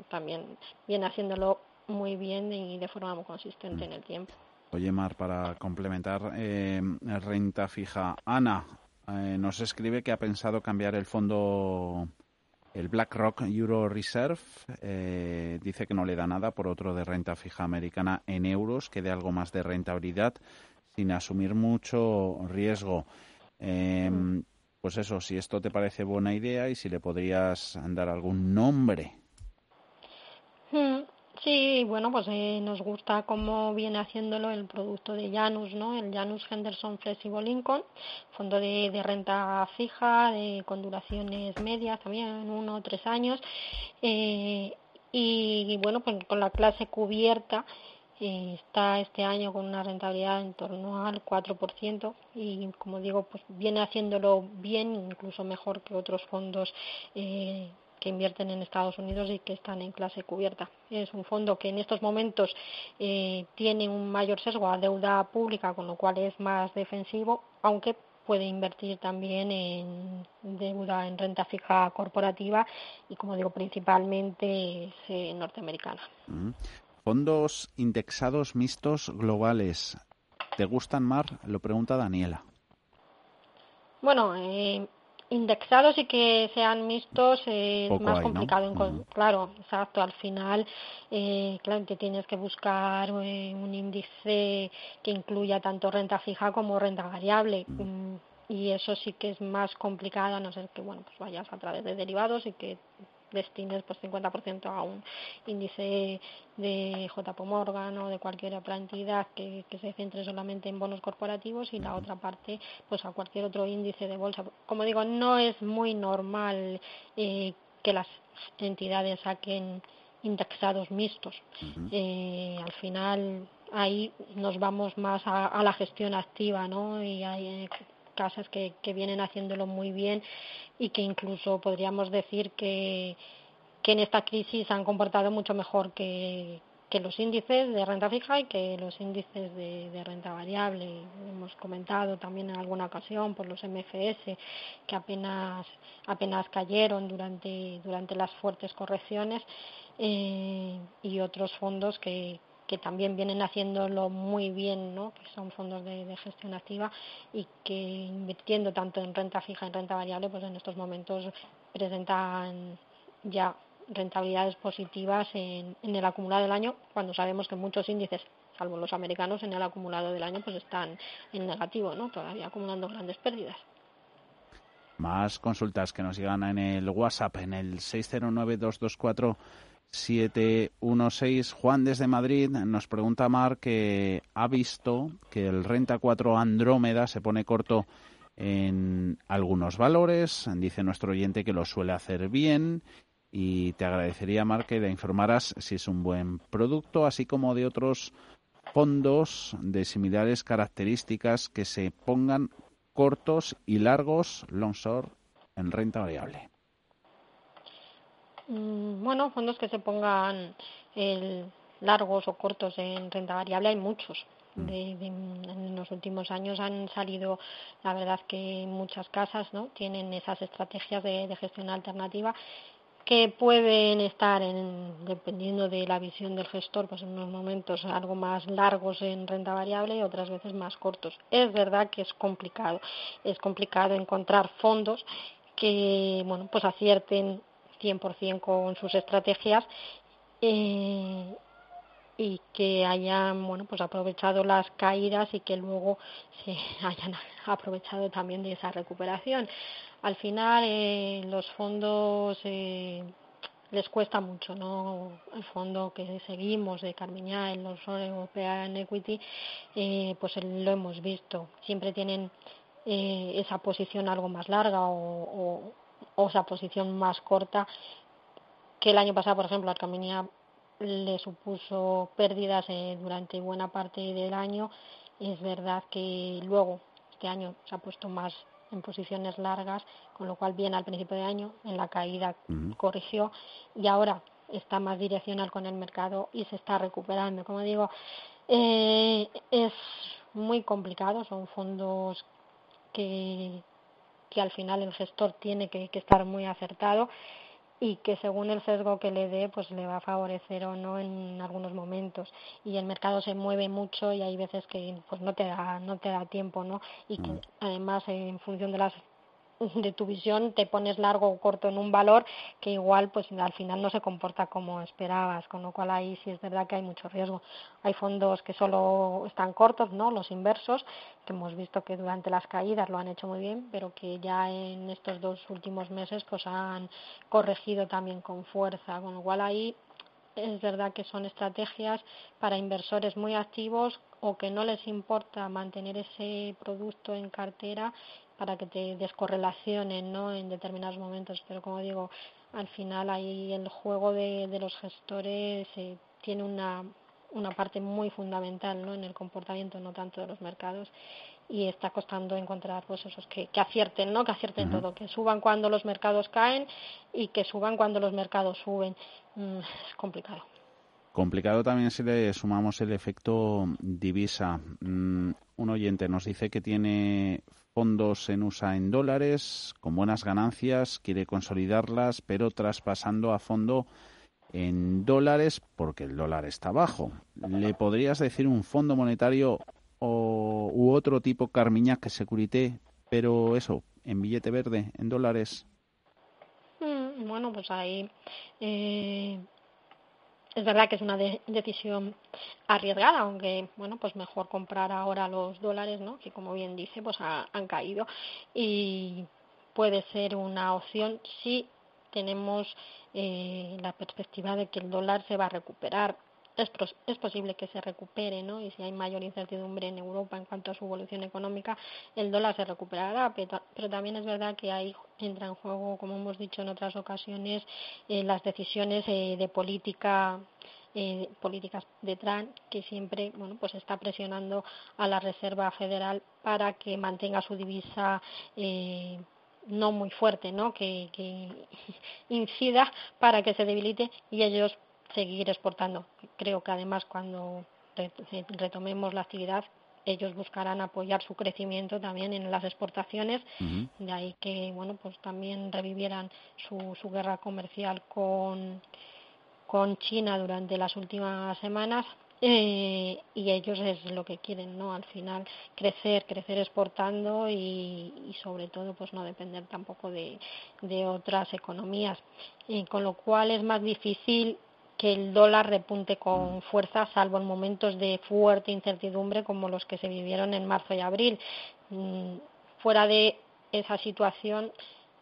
también viene haciéndolo muy bien y de forma muy consistente en el tiempo. Oye, Mar, para complementar, eh, renta fija. Ana eh, nos escribe que ha pensado cambiar el fondo, el BlackRock Euro Reserve. Eh, dice que no le da nada por otro de renta fija americana en euros, que dé algo más de rentabilidad sin asumir mucho riesgo. pues eso, si esto te parece buena idea y si le podrías dar algún nombre. Sí, bueno, pues eh, nos gusta cómo viene haciéndolo el producto de Janus, ¿no? El Janus Henderson Flexible Lincoln, fondo de, renta fija, de, con duraciones medias también, uno o tres años. Eh, y, bueno, pues con la clase cubierta eh, está este año con una rentabilidad en torno al 4% y como digo, pues viene haciéndolo bien, incluso mejor que otros fondos eh, que invierten en Estados Unidos y que están en clase cubierta. Es un fondo que en estos momentos eh, tiene un mayor sesgo a deuda pública, con lo cual es más defensivo, aunque puede invertir también en deuda en renta fija corporativa y, como digo, principalmente eh, norteamericana. Mm. Fondos indexados mixtos globales. ¿Te gustan, Mar? Lo pregunta Daniela. Bueno, eh, indexados y que sean mixtos es más complicado claro exacto al final eh, claro que tienes que buscar eh, un índice que incluya tanto renta fija como renta variable. Mm, y eso sí que es más complicado a no ser que bueno pues vayas a través de derivados y que destines pues 50% a un índice de JP Morgan o de cualquier otra entidad que, se centre solamente en bonos corporativos y la otra parte pues a cualquier otro índice de bolsa. Como digo, no es muy normal eh, que las entidades saquen indexados mixtos. Eh, al final ahí nos vamos más a, la gestión activa, ¿no? Y hay eh, casas que, vienen haciéndolo muy bien y que incluso podríamos decir que, en esta crisis han comportado mucho mejor que, los índices de renta fija y que los índices de, de, renta variable. Hemos comentado también en alguna ocasión por los MFS que apenas apenas cayeron durante durante las fuertes correcciones eh, y otros fondos que, que también vienen haciéndolo muy bien, ¿no? que son fondos de, gestión activa y que invirtiendo tanto en renta fija y en renta variable, pues en estos momentos presentan ya rentabilidades positivas en, en el acumulado del año, cuando sabemos que muchos índices salvo los americanos en el acumulado del año pues están en negativo, ¿no? Todavía acumulando grandes pérdidas. Más consultas que nos llegan en el WhatsApp en el 609 716. Juan desde Madrid nos pregunta Mar que ha visto que el Renta 4 Andrómeda se pone corto en algunos valores. Dice nuestro oyente que lo suele hacer bien y te agradecería, Mar, que le informaras si es un buen producto, así como de otros fondos de similares características que se pongan cortos y largos long short en renta variable. Mm, bueno, fondos que se pongan largos o cortos en renta variable hay muchos. Mm. en los últimos años han salido, la verdad que muchas casas no tienen esas estrategias de, de gestión alternativa que pueden estar, en, dependiendo de la visión del gestor, pues en unos momentos algo más largos en renta variable y otras veces más cortos. Es verdad que es complicado, es complicado encontrar fondos que, bueno, pues acierten 100% con sus estrategias eh, y que hayan bueno pues aprovechado las caídas y que luego se hayan aprovechado también de esa recuperación al final eh, los fondos eh, les cuesta mucho, ¿no? El fondo que seguimos de Carmiñá, el European Equity, eh, pues lo hemos visto. Siempre tienen eh, esa posición algo más larga o, o, esa posición más corta que el año pasado, por ejemplo, a Carmiñá le supuso pérdidas eh, durante buena parte del año. Es verdad que luego este año se ha puesto más en posiciones largas, con lo cual bien al principio de año, en la caída corrigió y ahora está más direccional con el mercado y se está recuperando. Como digo, eh, es muy complicado, son fondos que, que al final el gestor tiene que estar muy acertado y que según el sesgo que le dé pues le va a favorecer o no en algunos momentos y el mercado se mueve mucho y hay veces que pues no te da no te da tiempo no y que mm. además en función de las de tu visión te pones largo o corto en un valor que igual pues al final no se comporta como esperabas, con lo cual ahí sí es verdad que hay mucho riesgo. Hay fondos que solo están cortos, ¿no? Los inversos, que hemos visto que durante las caídas lo han hecho muy bien, pero que ya en estos dos últimos meses pues han corregido también con fuerza, con lo cual ahí es verdad que son estrategias para inversores muy activos o que no les importa mantener ese producto en cartera para que te descorrelacionen ¿no? en determinados momentos. Pero como digo, al final ahí el juego de, de los gestores eh, tiene una, una parte muy fundamental ¿no? en el comportamiento, no tanto de los mercados y está costando encontrar pues esos que, que acierten, ¿no? Que acierten todo, que suban cuando los mercados caen y que suban cuando los mercados suben. Mm, es complicado. Complicado también si le sumamos el efecto divisa. Mm, un oyente nos dice que tiene fondos en USA en dólares, con buenas ganancias, quiere consolidarlas, pero traspasando a fondo en dólares porque el dólar está bajo. ¿Le podrías decir un fondo monetario o, u otro tipo Carmiñac que securité, pero eso, en billete verde, en dólares? Mm, bueno, pues ahí eh, es verdad que es una decisión arriesgada, aunque bueno, pues mejor comprar ahora los dólares, ¿no? Que como bien dice, pues han caído y puede ser una opción si tenemos eh, la perspectiva de que el dólar se va a recuperar es, es posible que se recupere, ¿no? Y si hay mayor incertidumbre en Europa en cuanto a su evolución económica, el dólar se recuperará, pero, pero también es verdad que ahí entra en juego, como hemos dicho en otras ocasiones, eh, las decisiones eh, de política eh, políticas de Trump que siempre bueno pues está presionando a la Reserva Federal para que mantenga su divisa eh, no muy fuerte, ¿no? Que, que incida para que se debilite y ellos seguir exportando. Creo que además cuando retomemos la actividad ellos buscarán apoyar su crecimiento también en las exportaciones, de ahí que bueno pues también revivieran su, su guerra comercial con, con China durante las últimas semanas eh, y ellos es lo que quieren, ¿no? Al final crecer, crecer exportando y, sobre todo pues no depender tampoco de, de otras economías, y con lo cual es más difícil que el dólar repunte con fuerza, salvo en momentos de fuerte incertidumbre como los que se vivieron en marzo y abril. Mm, fuera de esa situación,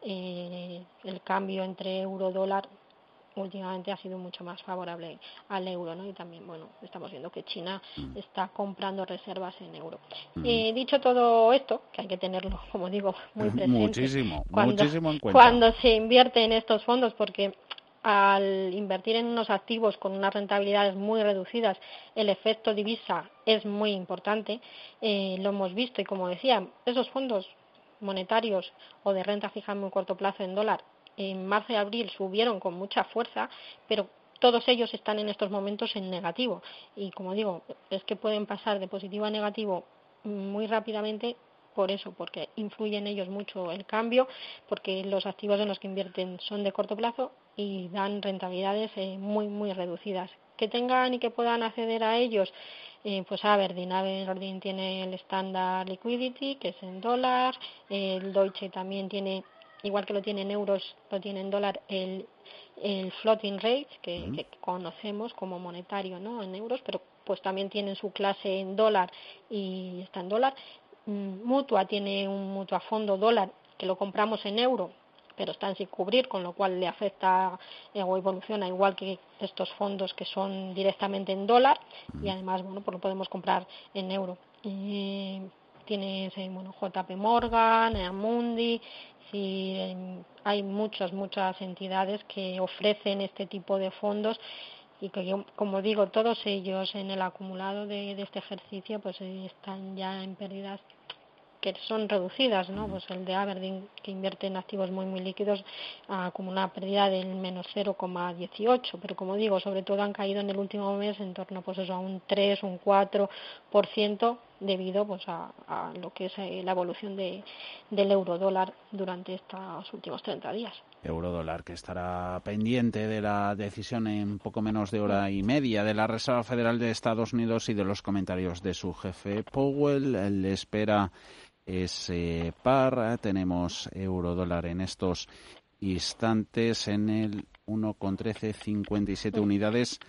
eh, el cambio entre euro-dólar últimamente ha sido mucho más favorable al euro, ¿no? Y también, bueno, estamos viendo que China mm. está comprando reservas en euro. Mm. Eh, dicho todo esto, que hay que tenerlo, como digo, muy presente. Muchísimo, muchísimo en cuenta. Cuando se invierte en estos fondos, porque al invertir en unos activos con unas rentabilidades muy reducidas, el efecto divisa es muy importante. Eh, lo hemos visto y, como decía, esos fondos monetarios o de renta fija en muy corto plazo en dólar en marzo y abril subieron con mucha fuerza, pero todos ellos están en estos momentos en negativo. Y como digo, es que pueden pasar de positivo a negativo muy rápidamente por eso, porque influye en ellos mucho el cambio, porque los activos en los que invierten son de corto plazo y dan rentabilidades eh, muy, muy reducidas. Que tengan y que puedan acceder a ellos, eh, pues Aberdeen, Aberdeen tiene el Standard Liquidity, que es en dólar, el Deutsche también tiene igual que lo tiene en euros, lo tiene en dólar el, el floating rate, que, conocemos como monetario ¿no? en euros, pero pues también tiene su clase en dólar y está en dólar. Mm, Mutua tiene un mutua fondo dólar que lo compramos en euro, pero están sin cubrir, con lo cual le afecta eh, o evoluciona igual que estos fondos que son directamente en dólar y además, bueno, pues lo podemos comprar en euro. Y tienes eh, bueno, JP Morgan, Amundi, y hay muchas, muchas entidades que ofrecen este tipo de fondos y que, como digo, todos ellos en el acumulado de, de este ejercicio pues están ya en pérdidas que son reducidas, ¿no? Pues el de Aberdeen, que invierte en activos muy, muy líquidos, como una pérdida del menos 0,18, pero como digo, sobre todo han caído en el último mes en torno pues eso, a un 3, un 4%, debido pues a, lo que es eh, la evolución de, del euro dólar durante estos últimos 30 días. Euro dólar que estará pendiente de la decisión en poco menos de hora y media de la Reserva Federal de Estados Unidos y de los comentarios de su jefe Powell. Le espera ese par. Tenemos euro dólar en estos instantes en el 1,1357 unidades.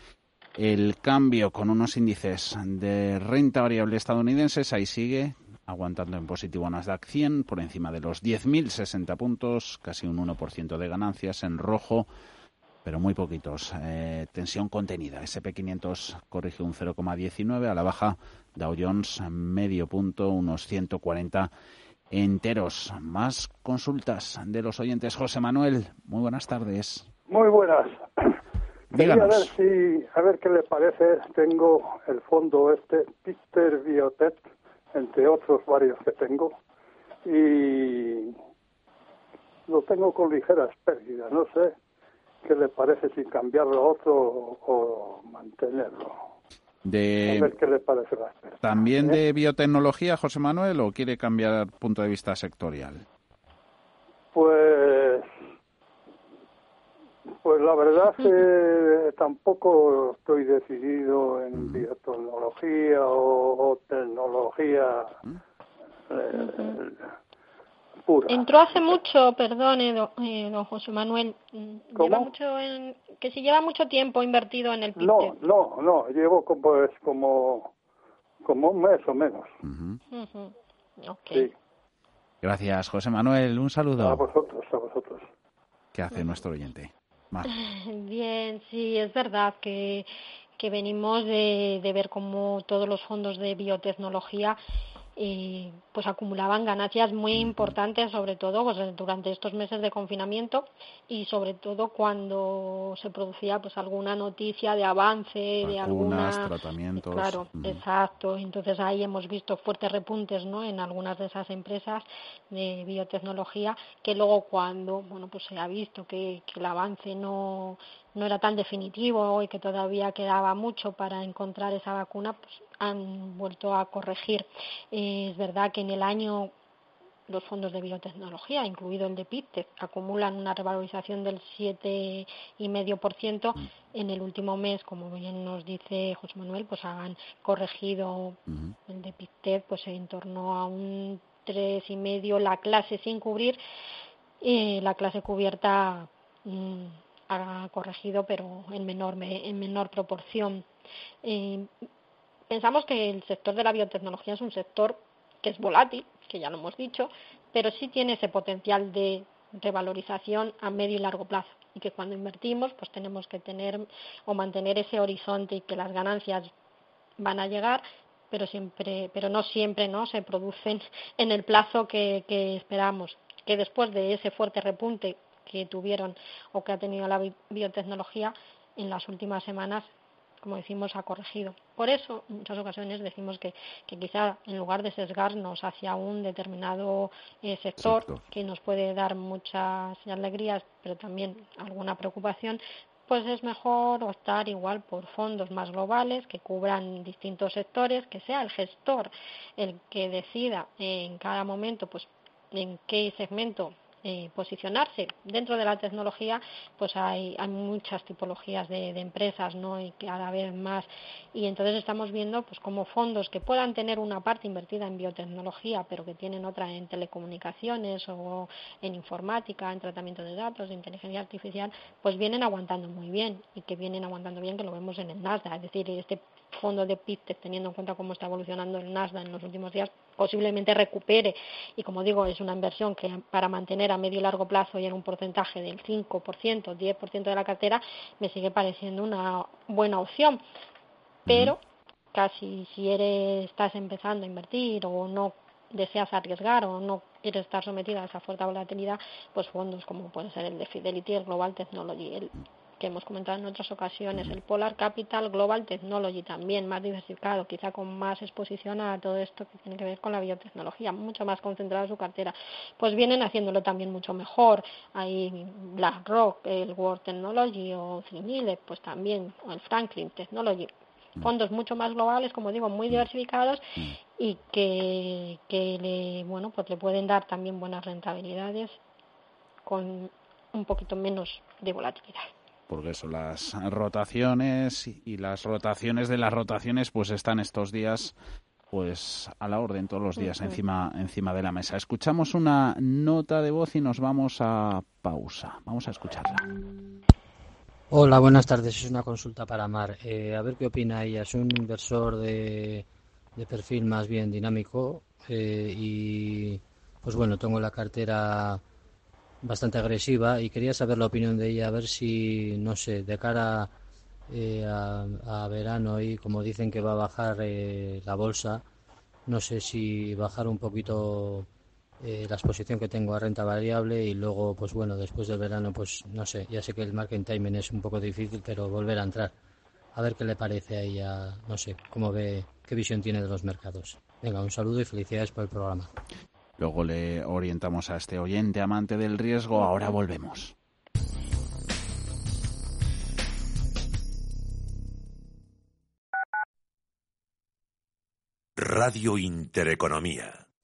El cambio con unos índices de renta variable estadounidenses, ahí sigue aguantando en positivo Nasdaq 100 por encima de los 10.060 puntos, casi un 1% de ganancias en rojo pero muy poquitos. Eh, tensión contenida. SP500 corrige un 0,19 a la baja. Dow Jones medio punto, unos 140 enteros. Más consultas de los oyentes. José Manuel, muy buenas tardes. Muy buenas. Díganos. a ver si, a ver qué le parece. Tengo el fondo este, Peter Biotech, entre otros varios que tengo, y lo tengo con ligeras pérdidas. No sé qué le parece si cambiarlo a otro o, mantenerlo. De... A ver qué le parece la ¿También de ¿Eh? biotecnología, José Manuel, o quiere cambiar punto de vista sectorial? Pues, pues la verdad que tampoco estoy decidido en biotecnología o, tecnología. ¿Mm? Eh, Entró hace mucho, perdone, eh, don José Manuel, mm, lleva mucho en, que si lleva mucho tiempo invertido en el PIB. No, no, no, llevo como, pues, como, como un mes o menos. Gracias, José Manuel. Un saludo. A vosotros, a vosotros. ¿Qué hace nuestro oyente? Bien, sí, es verdad que, que venimos de, de ver cómo todos los fondos de biotecnología y pues acumulaban ganancias muy importantes sobre todo pues durante estos meses de confinamiento y sobre todo cuando se producía pues alguna noticia de avance de algunas tratamientos. claro exacto. Entonces ahí hemos visto fuertes repuntes no en algunas de esas empresas de biotecnología que luego cuando bueno pues se ha visto que, que el avance no no era tan definitivo y que todavía quedaba mucho para encontrar esa vacuna, pues han vuelto a corregir. es verdad que en el año los fondos de biotecnología, incluido el de PITTEC, acumulan una revalorización del 7,5%. En el último mes, como bien nos dice José Manuel, pues han corregido el de PITTEC pues en torno a un 3,5% la clase sin cubrir y la clase cubierta mm, ha corregido, pero en menor, en menor proporción. Eh, pensamos que el sector de la biotecnología es un sector que es volátil, que ya lo hemos dicho, pero sí tiene ese potencial de revalorización a medio y largo plazo y que cuando invertimos pues tenemos que tener o mantener ese horizonte y que las ganancias van a llegar pero siempre pero no siempre no se producen en el plazo que, que esperamos que después de ese fuerte repunte que tuvieron o que ha tenido la biotecnología en las últimas semanas como decimos, ha corregido. Por eso, en muchas ocasiones decimos que, que quizá en lugar de sesgarnos hacia un determinado eh, sector que nos puede dar muchas alegrías, pero también alguna preocupación, pues es mejor optar igual por fondos más globales que cubran distintos sectores, que sea el gestor el que decida en cada momento pues en qué segmento eh, posicionarse. Dentro de la tecnología, pues hay, hay muchas tipologías de, empresas, ¿no? Y cada vez más. Y entonces estamos viendo, pues, como fondos que puedan tener una parte invertida en biotecnología, pero que tienen otra en telecomunicaciones o en informática, en tratamiento de datos, de inteligencia artificial, pues vienen aguantando muy bien y que vienen aguantando bien, que lo vemos en el Nasdaq. Es decir, este fondo de PITTEC, teniendo en cuenta cómo está evolucionando el Nasdaq en los últimos días, posiblemente recupere. Y como digo, es una inversión que para mantener a medio y largo plazo y en un porcentaje del 5%, 10% de la cartera, me sigue pareciendo una buena opción. Pero casi si eres, estás empezando a invertir o no deseas arriesgar o no quieres estar sometida a esa fuerte volatilidad, pues fondos como puede ser el de Fidelity, el Global Technology, el que hemos comentado en otras ocasiones, el Polar Capital Global Technology también más diversificado, quizá con más exposición a todo esto que tiene que ver con la biotecnología, mucho más concentrada su cartera, pues vienen haciéndolo también mucho mejor. Hay BlackRock, el World Technology o Cinile, pues también, o el Franklin Technology, fondos mucho más globales, como digo, muy diversificados y que, que le, bueno, pues le pueden dar también buenas rentabilidades con un poquito menos de volatilidad porque son las rotaciones y las rotaciones de las rotaciones pues están estos días pues a la orden todos los días encima encima de la mesa. Escuchamos una nota de voz y nos vamos a pausa. Vamos a escucharla. Hola, buenas tardes. Es una consulta para Mar. Eh, a ver qué opina ella. Es un inversor de, de perfil más bien dinámico eh, y pues bueno, tengo la cartera bastante agresiva y quería saber la opinión de ella, a ver si, no sé, de cara eh, a, verano y como dicen que va a bajar eh, la bolsa, no sé si bajar un poquito eh, la exposición que tengo a renta variable y luego, pues bueno, después del verano, pues no sé, ya sé que el market timing es un poco difícil, pero volver a entrar. A ver qué le parece a ella, no sé, cómo ve, qué visión tiene de los mercados. Venga, un saludo y felicidades por el programa. Luego le orientamos a este oyente amante del riesgo. Ahora volvemos. Radio Intereconomía.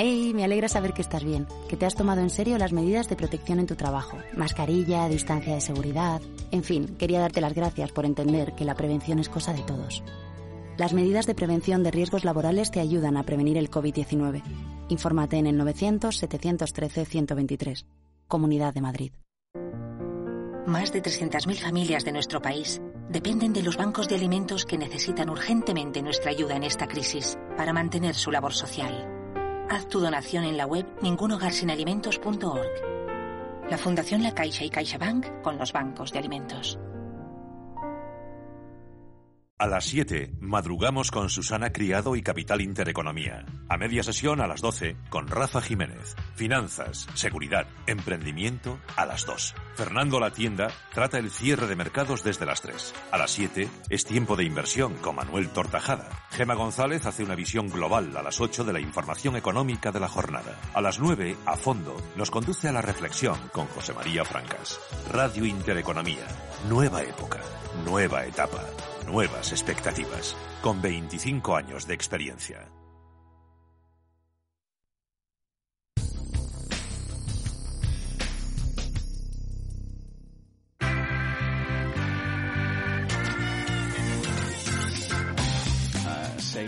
Hey, me alegra saber que estás bien, que te has tomado en serio las medidas de protección en tu trabajo. Mascarilla, distancia de seguridad. En fin, quería darte las gracias por entender que la prevención es cosa de todos. Las medidas de prevención de riesgos laborales te ayudan a prevenir el COVID-19. Infórmate en el 900-713-123. Comunidad de Madrid. Más de 300.000 familias de nuestro país dependen de los bancos de alimentos que necesitan urgentemente nuestra ayuda en esta crisis para mantener su labor social. Haz tu donación en la web ningunhogarsinalimentos.org. La Fundación La Caixa y CaixaBank con los bancos de alimentos. A las 7, madrugamos con Susana Criado y Capital Intereconomía. A media sesión a las 12, con Rafa Jiménez. Finanzas, seguridad, emprendimiento, a las 2. Fernando La Tienda trata el cierre de mercados desde las 3. A las 7, es tiempo de inversión con Manuel Tortajada. Gema González hace una visión global a las 8 de la información económica de la jornada. A las 9, a fondo, nos conduce a la reflexión con José María Francas. Radio Intereconomía. Nueva época. Nueva etapa. Nuevas expectativas. Con 25 años de experiencia.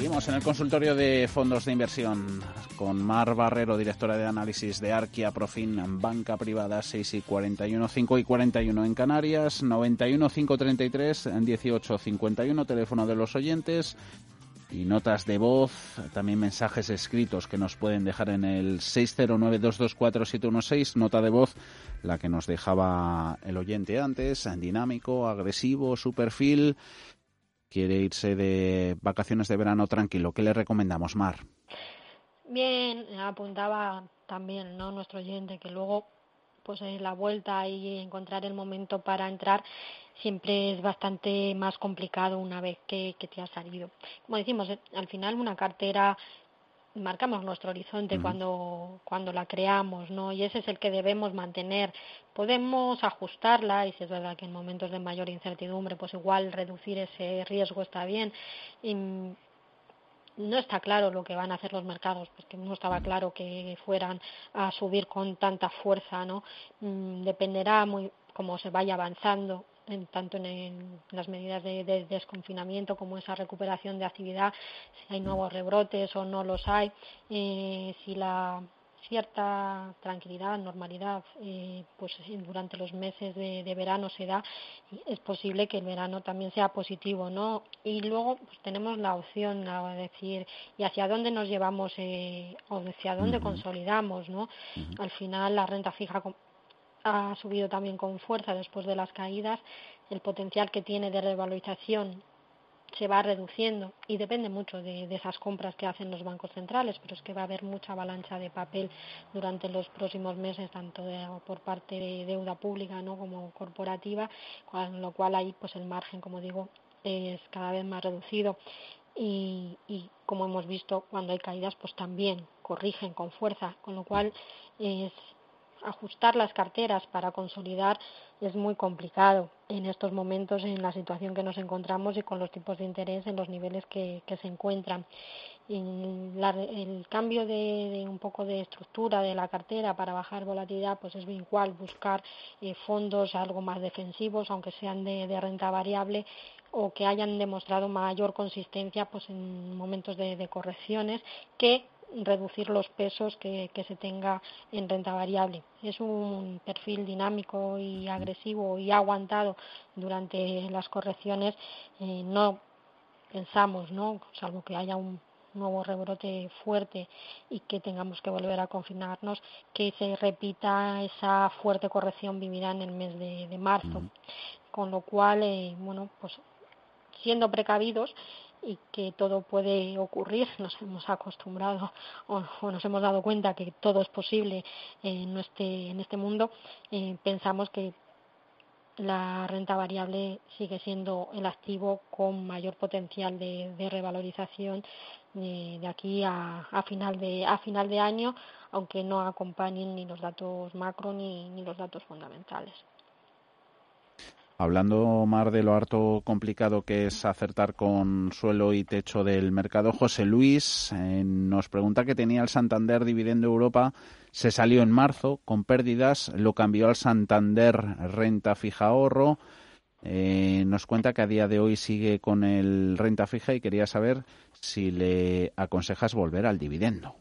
Seguimos en el consultorio de fondos de inversión con Mar Barrero, directora de análisis de Arquia Profin, banca privada 6 y 41, 5 y 41 en Canarias, 91 533 18 51, teléfono de los oyentes y notas de voz, también mensajes escritos que nos pueden dejar en el 609-224-716, nota de voz, la que nos dejaba el oyente antes, dinámico, agresivo, su perfil quiere irse de vacaciones de verano tranquilo, ¿qué le recomendamos, Mar? Bien, apuntaba también ¿no? nuestro oyente que luego pues la vuelta y encontrar el momento para entrar siempre es bastante más complicado una vez que, que te ha salido. Como decimos, eh, al final una cartera marcamos nuestro horizonte cuando, cuando la creamos, ¿no? Y ese es el que debemos mantener. Podemos ajustarla y si es verdad que en momentos de mayor incertidumbre, pues igual reducir ese riesgo está bien. Y no está claro lo que van a hacer los mercados, porque no estaba claro que fueran a subir con tanta fuerza, ¿no? Mm, dependerá muy cómo se vaya avanzando tanto en, las medidas de, desconfinamiento como esa recuperación de actividad, si hay nuevos rebrotes o no los hay, eh, si la cierta tranquilidad, normalidad, eh, pues durante los meses de, verano se da, es posible que el verano también sea positivo, ¿no? Y luego pues tenemos la opción de decir, ¿y hacia dónde nos llevamos eh, o hacia dónde consolidamos, ¿no? Al final la renta fija ha subido también con fuerza después de las caídas, el potencial que tiene de revalorización se va reduciendo y depende mucho de, esas compras que hacen los bancos centrales, pero es que va a haber mucha avalancha de papel durante los próximos meses, tanto por parte de deuda pública ¿no? como corporativa, con lo cual ahí pues el margen, como digo, es cada vez más reducido. Y, y, como hemos visto cuando hay caídas pues también corrigen con fuerza con lo cual es ajustar las carteras para consolidar es muy complicado en estos momentos en la situación que nos encontramos y con los tipos de interés en los niveles que, se encuentran. el cambio de, un poco de estructura de la cartera para bajar volatilidad pues es bien igual buscar eh, fondos algo más defensivos aunque sean de, renta variable o que hayan demostrado mayor consistencia pues en momentos de, de correcciones que reducir los pesos que, se tenga en renta variable. Es un perfil dinámico y agresivo y aguantado durante las correcciones. Eh, no pensamos, ¿no? salvo que haya un nuevo rebrote fuerte y que tengamos que volver a confinarnos, que se repita esa fuerte corrección vivida en el mes de, marzo. Con lo cual, eh, bueno, pues siendo precavidos, y que todo puede ocurrir. Nos hemos acostumbrado o, nos hemos dado cuenta que todo es posible en este, en este mundo. Eh, pensamos que la renta variable sigue siendo el activo con mayor potencial de, revalorización de, de aquí a, a, final de, a final de año, aunque no acompañen ni los datos macro ni, ni los datos fundamentales. Hablando, más de lo harto complicado que es acertar con suelo y techo del mercado, José Luis eh, nos pregunta que tenía el Santander Dividendo Europa, se salió en marzo con pérdidas, lo cambió al Santander Renta Fija Ahorro. Eh, nos cuenta que a día de hoy sigue con el renta fija y quería saber si le aconsejas volver al dividendo.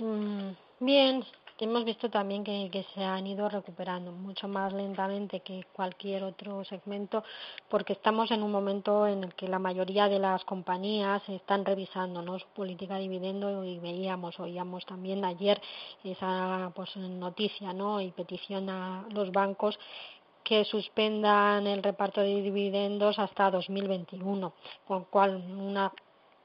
Mm, bien, hemos visto también que, que, se han ido recuperando mucho más lentamente que cualquier otro segmento porque estamos en un momento en el que la mayoría de las compañías están revisando ¿no? su política de dividendo y veíamos, oíamos también ayer esa pues, noticia ¿no? y petición a los bancos que suspendan el reparto de dividendos hasta 2021, con cual una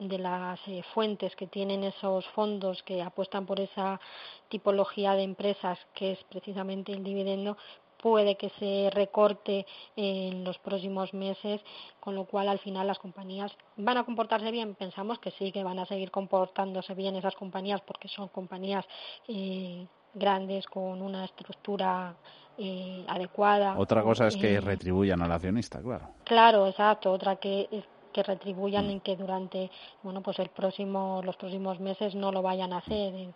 de las eh, fuentes que tienen esos fondos que apuestan por esa tipología de empresas que es precisamente el dividendo puede que se recorte en los próximos meses, con lo cual al final las compañías van a comportarse bien. Pensamos que sí, que van a seguir comportándose bien esas compañías porque son compañías eh, grandes con una estructura eh, adecuada. Otra cosa es que retribuyan al accionista, claro. Claro, exacto. Otra que que retribuyan mm. en que durante bueno pues el próximo los próximos meses no lo vayan a hacer eh,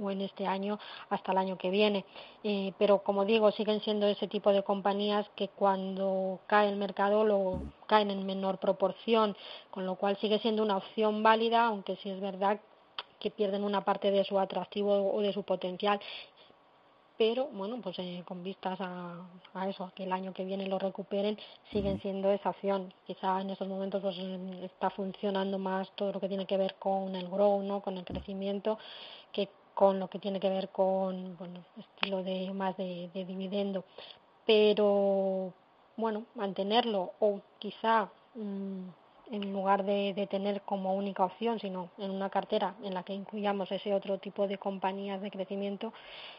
o en este año hasta el año que viene. Eh, pero como digo, siguen siendo ese tipo de compañías que cuando cae el mercado lo caen en menor proporción, con lo cual sigue siendo una opción válida, aunque sí es verdad que pierden una parte de su atractivo o de su potencial pero bueno, pues eh, con vistas a, a, eso, a que el año que viene lo recuperen, siguen siendo esa opción. Quizá en estos momentos pues está funcionando más todo lo que tiene que ver con el grow, ¿no? con el crecimiento, que con lo que tiene que ver con bueno, estilo de más de, de dividendo. Pero bueno, mantenerlo o quizá mmm, en lugar de, de, tener como única opción, sino en una cartera en la que incluyamos ese otro tipo de compañías de crecimiento,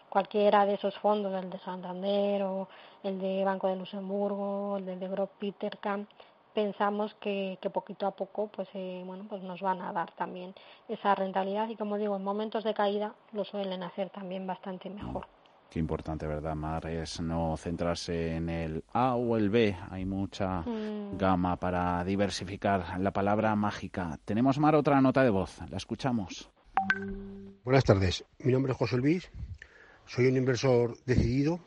cualquiera de esos fondos, el de Santander o el de Banco de Luxemburgo, el de Grob Petercam, pensamos que, que, poquito a poco pues eh, bueno pues nos van a dar también esa rentabilidad y como digo en momentos de caída lo suelen hacer también bastante mejor. Qué importante, ¿verdad, Mar? Es no centrarse en el A o el B. Hay mucha mm. gama para diversificar. La palabra mágica. Tenemos, Mar, otra nota de voz. La escuchamos. Buenas tardes. Mi nombre es José Luis. Soy un inversor decidido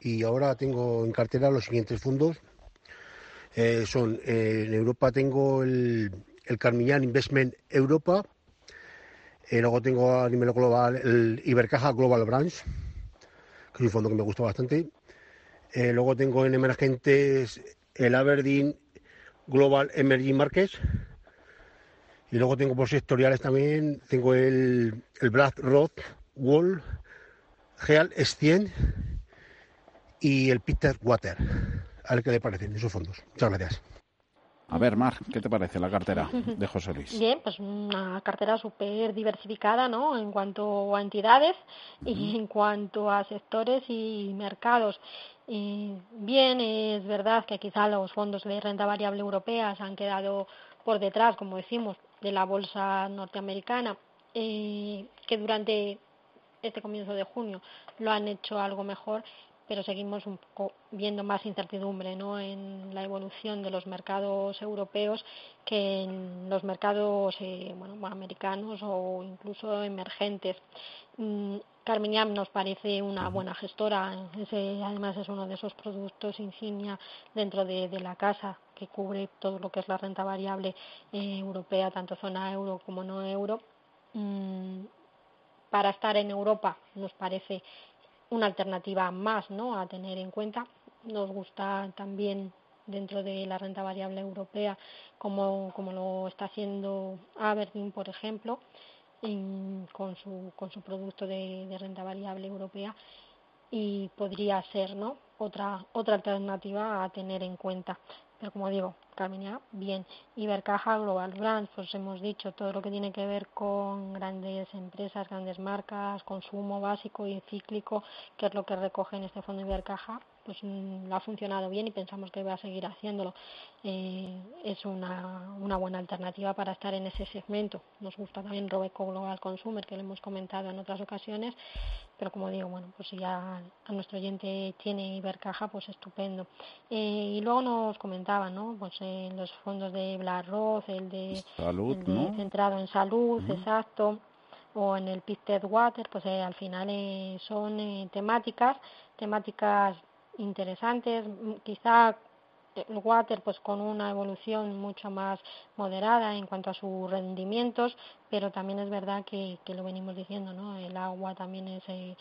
y ahora tengo en cartera los siguientes fondos. Eh, son, eh, en Europa tengo el, el Carmiñán Investment Europa. Eh, luego tengo a nivel global el Ibercaja Global Branch es un fondo que me gusta bastante. Eh, luego tengo en emergentes el Aberdeen Global Emerging Markets. Y luego tengo por sectoriales también, tengo el, el Black Road Wall, Geal S100 y el Peter Water. A ver qué le parecen esos fondos. Muchas gracias. A ver, Mar, ¿qué te parece la cartera de José Luis? Bien, pues una cartera súper diversificada, ¿no? En cuanto a entidades y en cuanto a sectores y mercados. Y bien, es verdad que quizá los fondos de renta variable europeas han quedado por detrás, como decimos, de la bolsa norteamericana, eh, que durante este comienzo de junio lo han hecho algo mejor pero seguimos un poco viendo más incertidumbre ¿no? en la evolución de los mercados europeos que en los mercados eh, bueno, americanos o incluso emergentes. Mm, Carminiam nos parece una buena gestora, ese, además es uno de esos productos insignia dentro de, de la casa que cubre todo lo que es la renta variable eh, europea, tanto zona euro como no euro. Mm, para estar en Europa nos parece una alternativa más ¿no? a tener en cuenta. Nos gusta también dentro de la renta variable europea, como, como lo está haciendo Aberdeen, por ejemplo, en, con, su, con su producto de, de, renta variable europea y podría ser ¿no? otra, otra alternativa a tener en cuenta. Pero como digo, Carminia, bien. Ibercaja, Global Brands, pues hemos dicho todo lo que tiene que ver con grandes empresas, grandes marcas, consumo básico y cíclico, que es lo que recoge en este fondo Ibercaja, pues mm, ha funcionado bien y pensamos que va a seguir haciéndolo. Eh, es una, una buena alternativa para estar en ese segmento. Nos gusta también Robeco Global Consumer, que lo hemos comentado en otras ocasiones, pero como digo, bueno, pues si ya a nuestro oyente tiene Ibercaja, pues estupendo. Eh, y luego nos comentaba, ¿no? Pues eh, los fondos de BlackRock, el de, salud, el de ¿no? centrado en salud, uh -huh. exacto o en el Pitted Water, pues eh, al final eh, son eh, temáticas, temáticas interesantes, quizá water pues con una evolución mucho más moderada en cuanto a sus rendimientos, pero también es verdad que, que lo venimos diciendo, ¿no? El agua también es eh,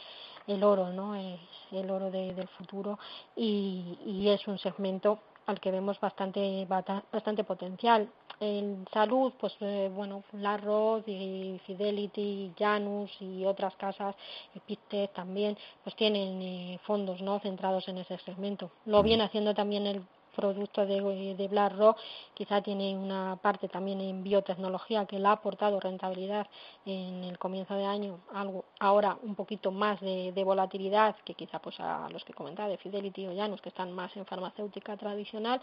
el oro, ¿no? Es el oro del futuro y, y es un segmento al que vemos bastante bastante potencial. En salud, pues eh, bueno, Larrod y Fidelity, Janus y otras casas, Epictet también, pues tienen eh, fondos no centrados en ese segmento. Lo viene haciendo también el producto de, de BlackRock, quizá tiene una parte también en biotecnología que le ha aportado rentabilidad en el comienzo de año, algo ahora un poquito más de, volatilidad que quizá pues a los que comentaba de Fidelity o Janus que están más en farmacéutica tradicional,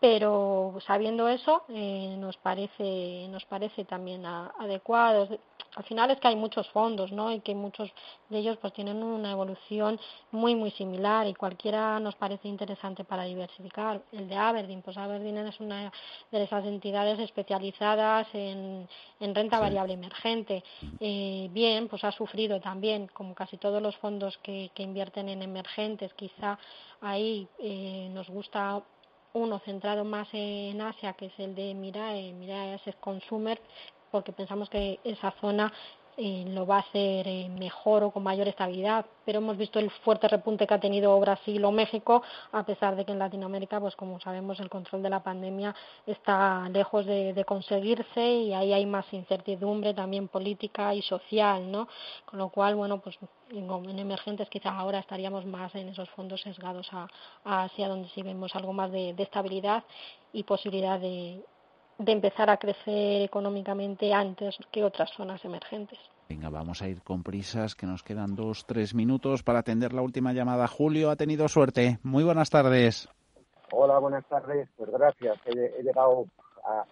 pero sabiendo eso eh, nos parece nos parece también adecuado. Al final es que hay muchos fondos no y que muchos de ellos pues tienen una evolución muy muy similar y cualquiera nos parece interesante para diversificar. El de Aberdeen pues Aberdeen es una de esas entidades especializadas en, en renta variable emergente. Eh, bien pues ha sufrido también como casi todos los fondos que, que invierten en emergentes quizá ahí eh, nos gusta uno centrado más en Asia, que es el de Mirae, Mirae Asset Consumer, porque pensamos que esa zona eh, lo va a hacer eh, mejor o con mayor estabilidad. Pero hemos visto el fuerte repunte que ha tenido Brasil o México, a pesar de que en Latinoamérica, pues como sabemos, el control de la pandemia está lejos de, conseguirse y ahí hay más incertidumbre también política y social, ¿no? Con lo cual, bueno, pues en, emergentes quizás ahora estaríamos más en esos fondos sesgados a, Asia, donde sí vemos algo más de estabilidad y posibilidad de, de empezar a crecer económicamente antes que otras zonas emergentes. Venga, vamos a ir con prisas, que nos quedan dos, tres minutos para atender la última llamada. Julio ha tenido suerte. Muy buenas tardes. Hola, buenas tardes. Pues gracias, he, llegado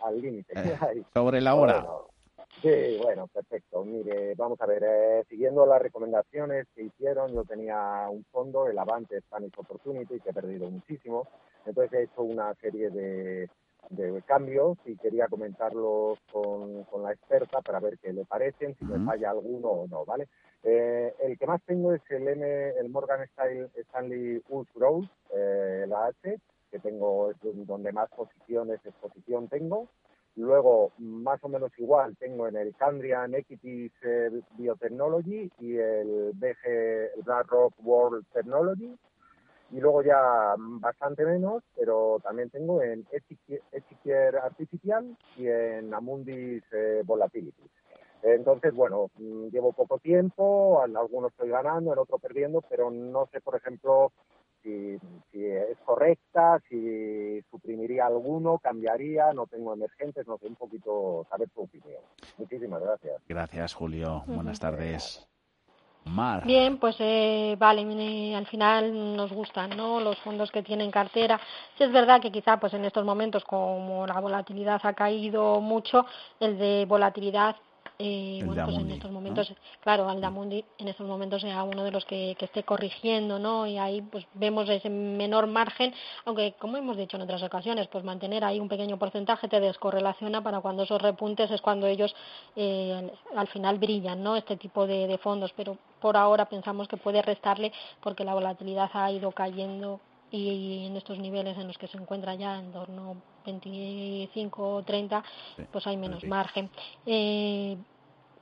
al límite. Eh, sobre la hora. sí, bueno, perfecto. Mire, vamos a ver, eh, siguiendo las recomendaciones que hicieron, yo tenía un fondo, el Avante Spanish Opportunity, que he perdido muchísimo. Entonces he hecho una serie de de cambios y quería comentarlos con, con, la experta para ver qué le parecen, si me falla alguno o no, ¿vale? Eh, el que más tengo es el, M, el Morgan Stanley US Growth, eh, la H, que tengo es donde más posiciones, exposición tengo. Luego, más o menos igual, tengo en el Candrian Equities eh, Biotechnology y el BG el BlackRock World Technology y luego ya bastante menos, pero también tengo en Echiquier Artificial y en Amundis eh, Volatility. Entonces, bueno, mm, llevo poco tiempo, en algunos estoy ganando, en otros perdiendo, pero no sé, por ejemplo, si, si, es correcta, si suprimiría alguno, cambiaría, no tengo emergentes, no sé, un poquito saber tu opinión. Muchísimas gracias. Gracias, Julio. Buenas tardes. Bien, pues eh, vale, al final nos gustan ¿no? los fondos que tienen cartera. Si es verdad que quizá pues en estos momentos, como la volatilidad ha caído mucho, el de volatilidad eh, bueno, pues en estos momentos, claro, Aldamundi en estos momentos sea uno de los que, que, esté corrigiendo, ¿no? Y ahí pues vemos ese menor margen, aunque como hemos dicho en otras ocasiones, pues mantener ahí un pequeño porcentaje te descorrelaciona para cuando esos repuntes es cuando ellos eh, al final brillan, ¿no? Este tipo de, de fondos, pero por ahora pensamos que puede restarle porque la volatilidad ha ido cayendo y en estos niveles en los que se encuentra ya en torno 25 o 30 pues hay menos margen eh,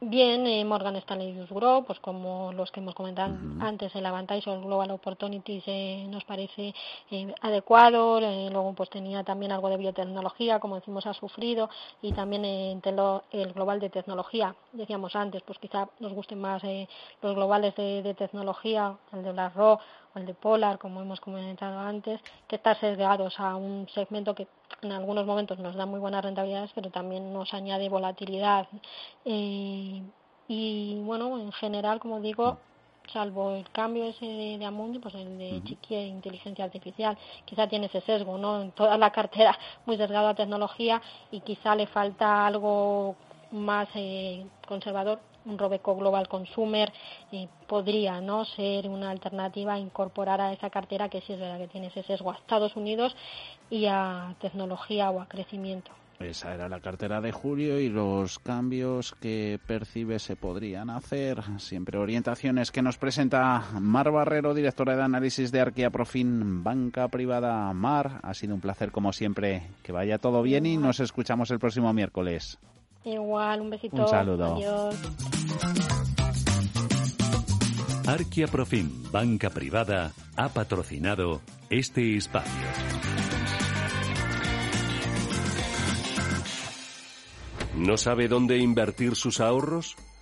Bien, eh, Morgan Stanley US Group, pues como los que hemos comentado antes, el Avantage o el Global Opportunities eh, nos parece eh, adecuado. Eh, luego, pues tenía también algo de biotecnología, como decimos, ha sufrido. Y también el Global de Tecnología, decíamos antes, pues quizá nos gusten más los globales de, de, tecnología, el de BlackRock o el de Polar, como hemos comentado antes, que están sesgados a un segmento que en algunos momentos nos da muy buenas rentabilidades, pero también nos añade volatilidad. Eh, y bueno, en general, como digo, salvo el cambio ese de, Amundi, pues el de Chiqui inteligencia artificial, quizá tiene ese sesgo, ¿no? En toda la cartera muy sesgado a tecnología y quizá le falta algo más eh, conservador un Robeco Global Consumer eh, podría no ser una alternativa a incorporar a esa cartera que sí es verdad que tiene ese sesgo a Estados Unidos y a tecnología o a crecimiento. Esa era la cartera de julio y los cambios que percibe se podrían hacer. Siempre orientaciones que nos presenta Mar Barrero, directora de análisis de Arquia Profin, banca privada. Mar, ha sido un placer como siempre. Que vaya todo bien y nos escuchamos el próximo miércoles. Igual, un besito. Un saludo. Adiós. Arquia Profim, banca privada, ha patrocinado este espacio. ¿No sabe dónde invertir sus ahorros?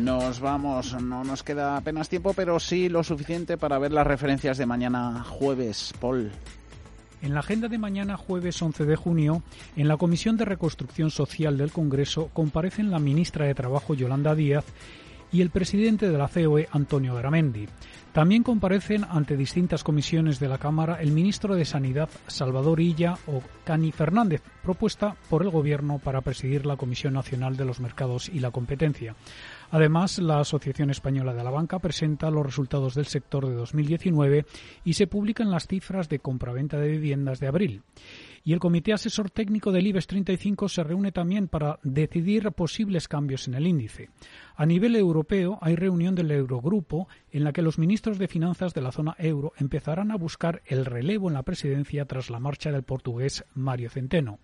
Nos vamos, no nos queda apenas tiempo, pero sí lo suficiente para ver las referencias de mañana jueves, Paul. En la agenda de mañana, jueves 11 de junio, en la Comisión de Reconstrucción Social del Congreso comparecen la ministra de Trabajo, Yolanda Díaz, y el presidente de la COE, Antonio Garamendi. También comparecen ante distintas comisiones de la Cámara el ministro de Sanidad, Salvador Illa o Cani Fernández, propuesta por el Gobierno para presidir la Comisión Nacional de los Mercados y la Competencia. Además, la Asociación Española de la Banca presenta los resultados del sector de 2019 y se publican las cifras de compraventa de viviendas de abril. Y el Comité Asesor Técnico del IBEX 35 se reúne también para decidir posibles cambios en el índice. A nivel europeo hay reunión del Eurogrupo en la que los ministros de Finanzas de la zona euro empezarán a buscar el relevo en la presidencia tras la marcha del portugués Mario Centeno.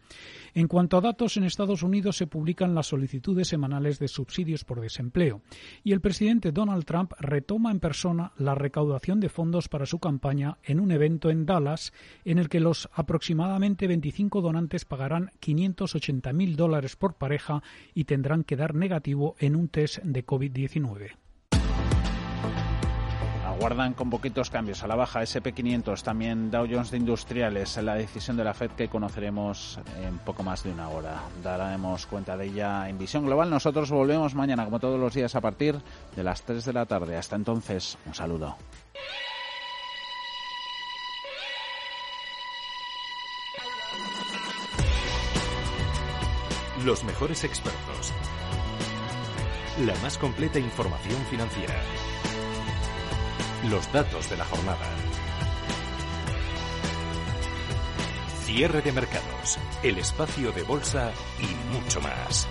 En cuanto a datos, en Estados Unidos se publican las solicitudes semanales de subsidios por desempleo y el presidente Donald Trump retoma en persona la recaudación de fondos para su campaña en un evento en Dallas en el que los aproximadamente 25 donantes pagarán 580.000 dólares por pareja y tendrán que dar negativo en un test de COVID-19 aguardan con poquitos cambios a la baja SP500, también Dow Jones de Industriales, la decisión de la Fed que conoceremos en poco más de una hora. Daremos cuenta de ella en Visión Global. Nosotros volvemos mañana, como todos los días, a partir de las 3 de la tarde. Hasta entonces, un saludo. Los mejores expertos. La más completa información financiera. Los datos de la jornada. Cierre de mercados, el espacio de bolsa y mucho más.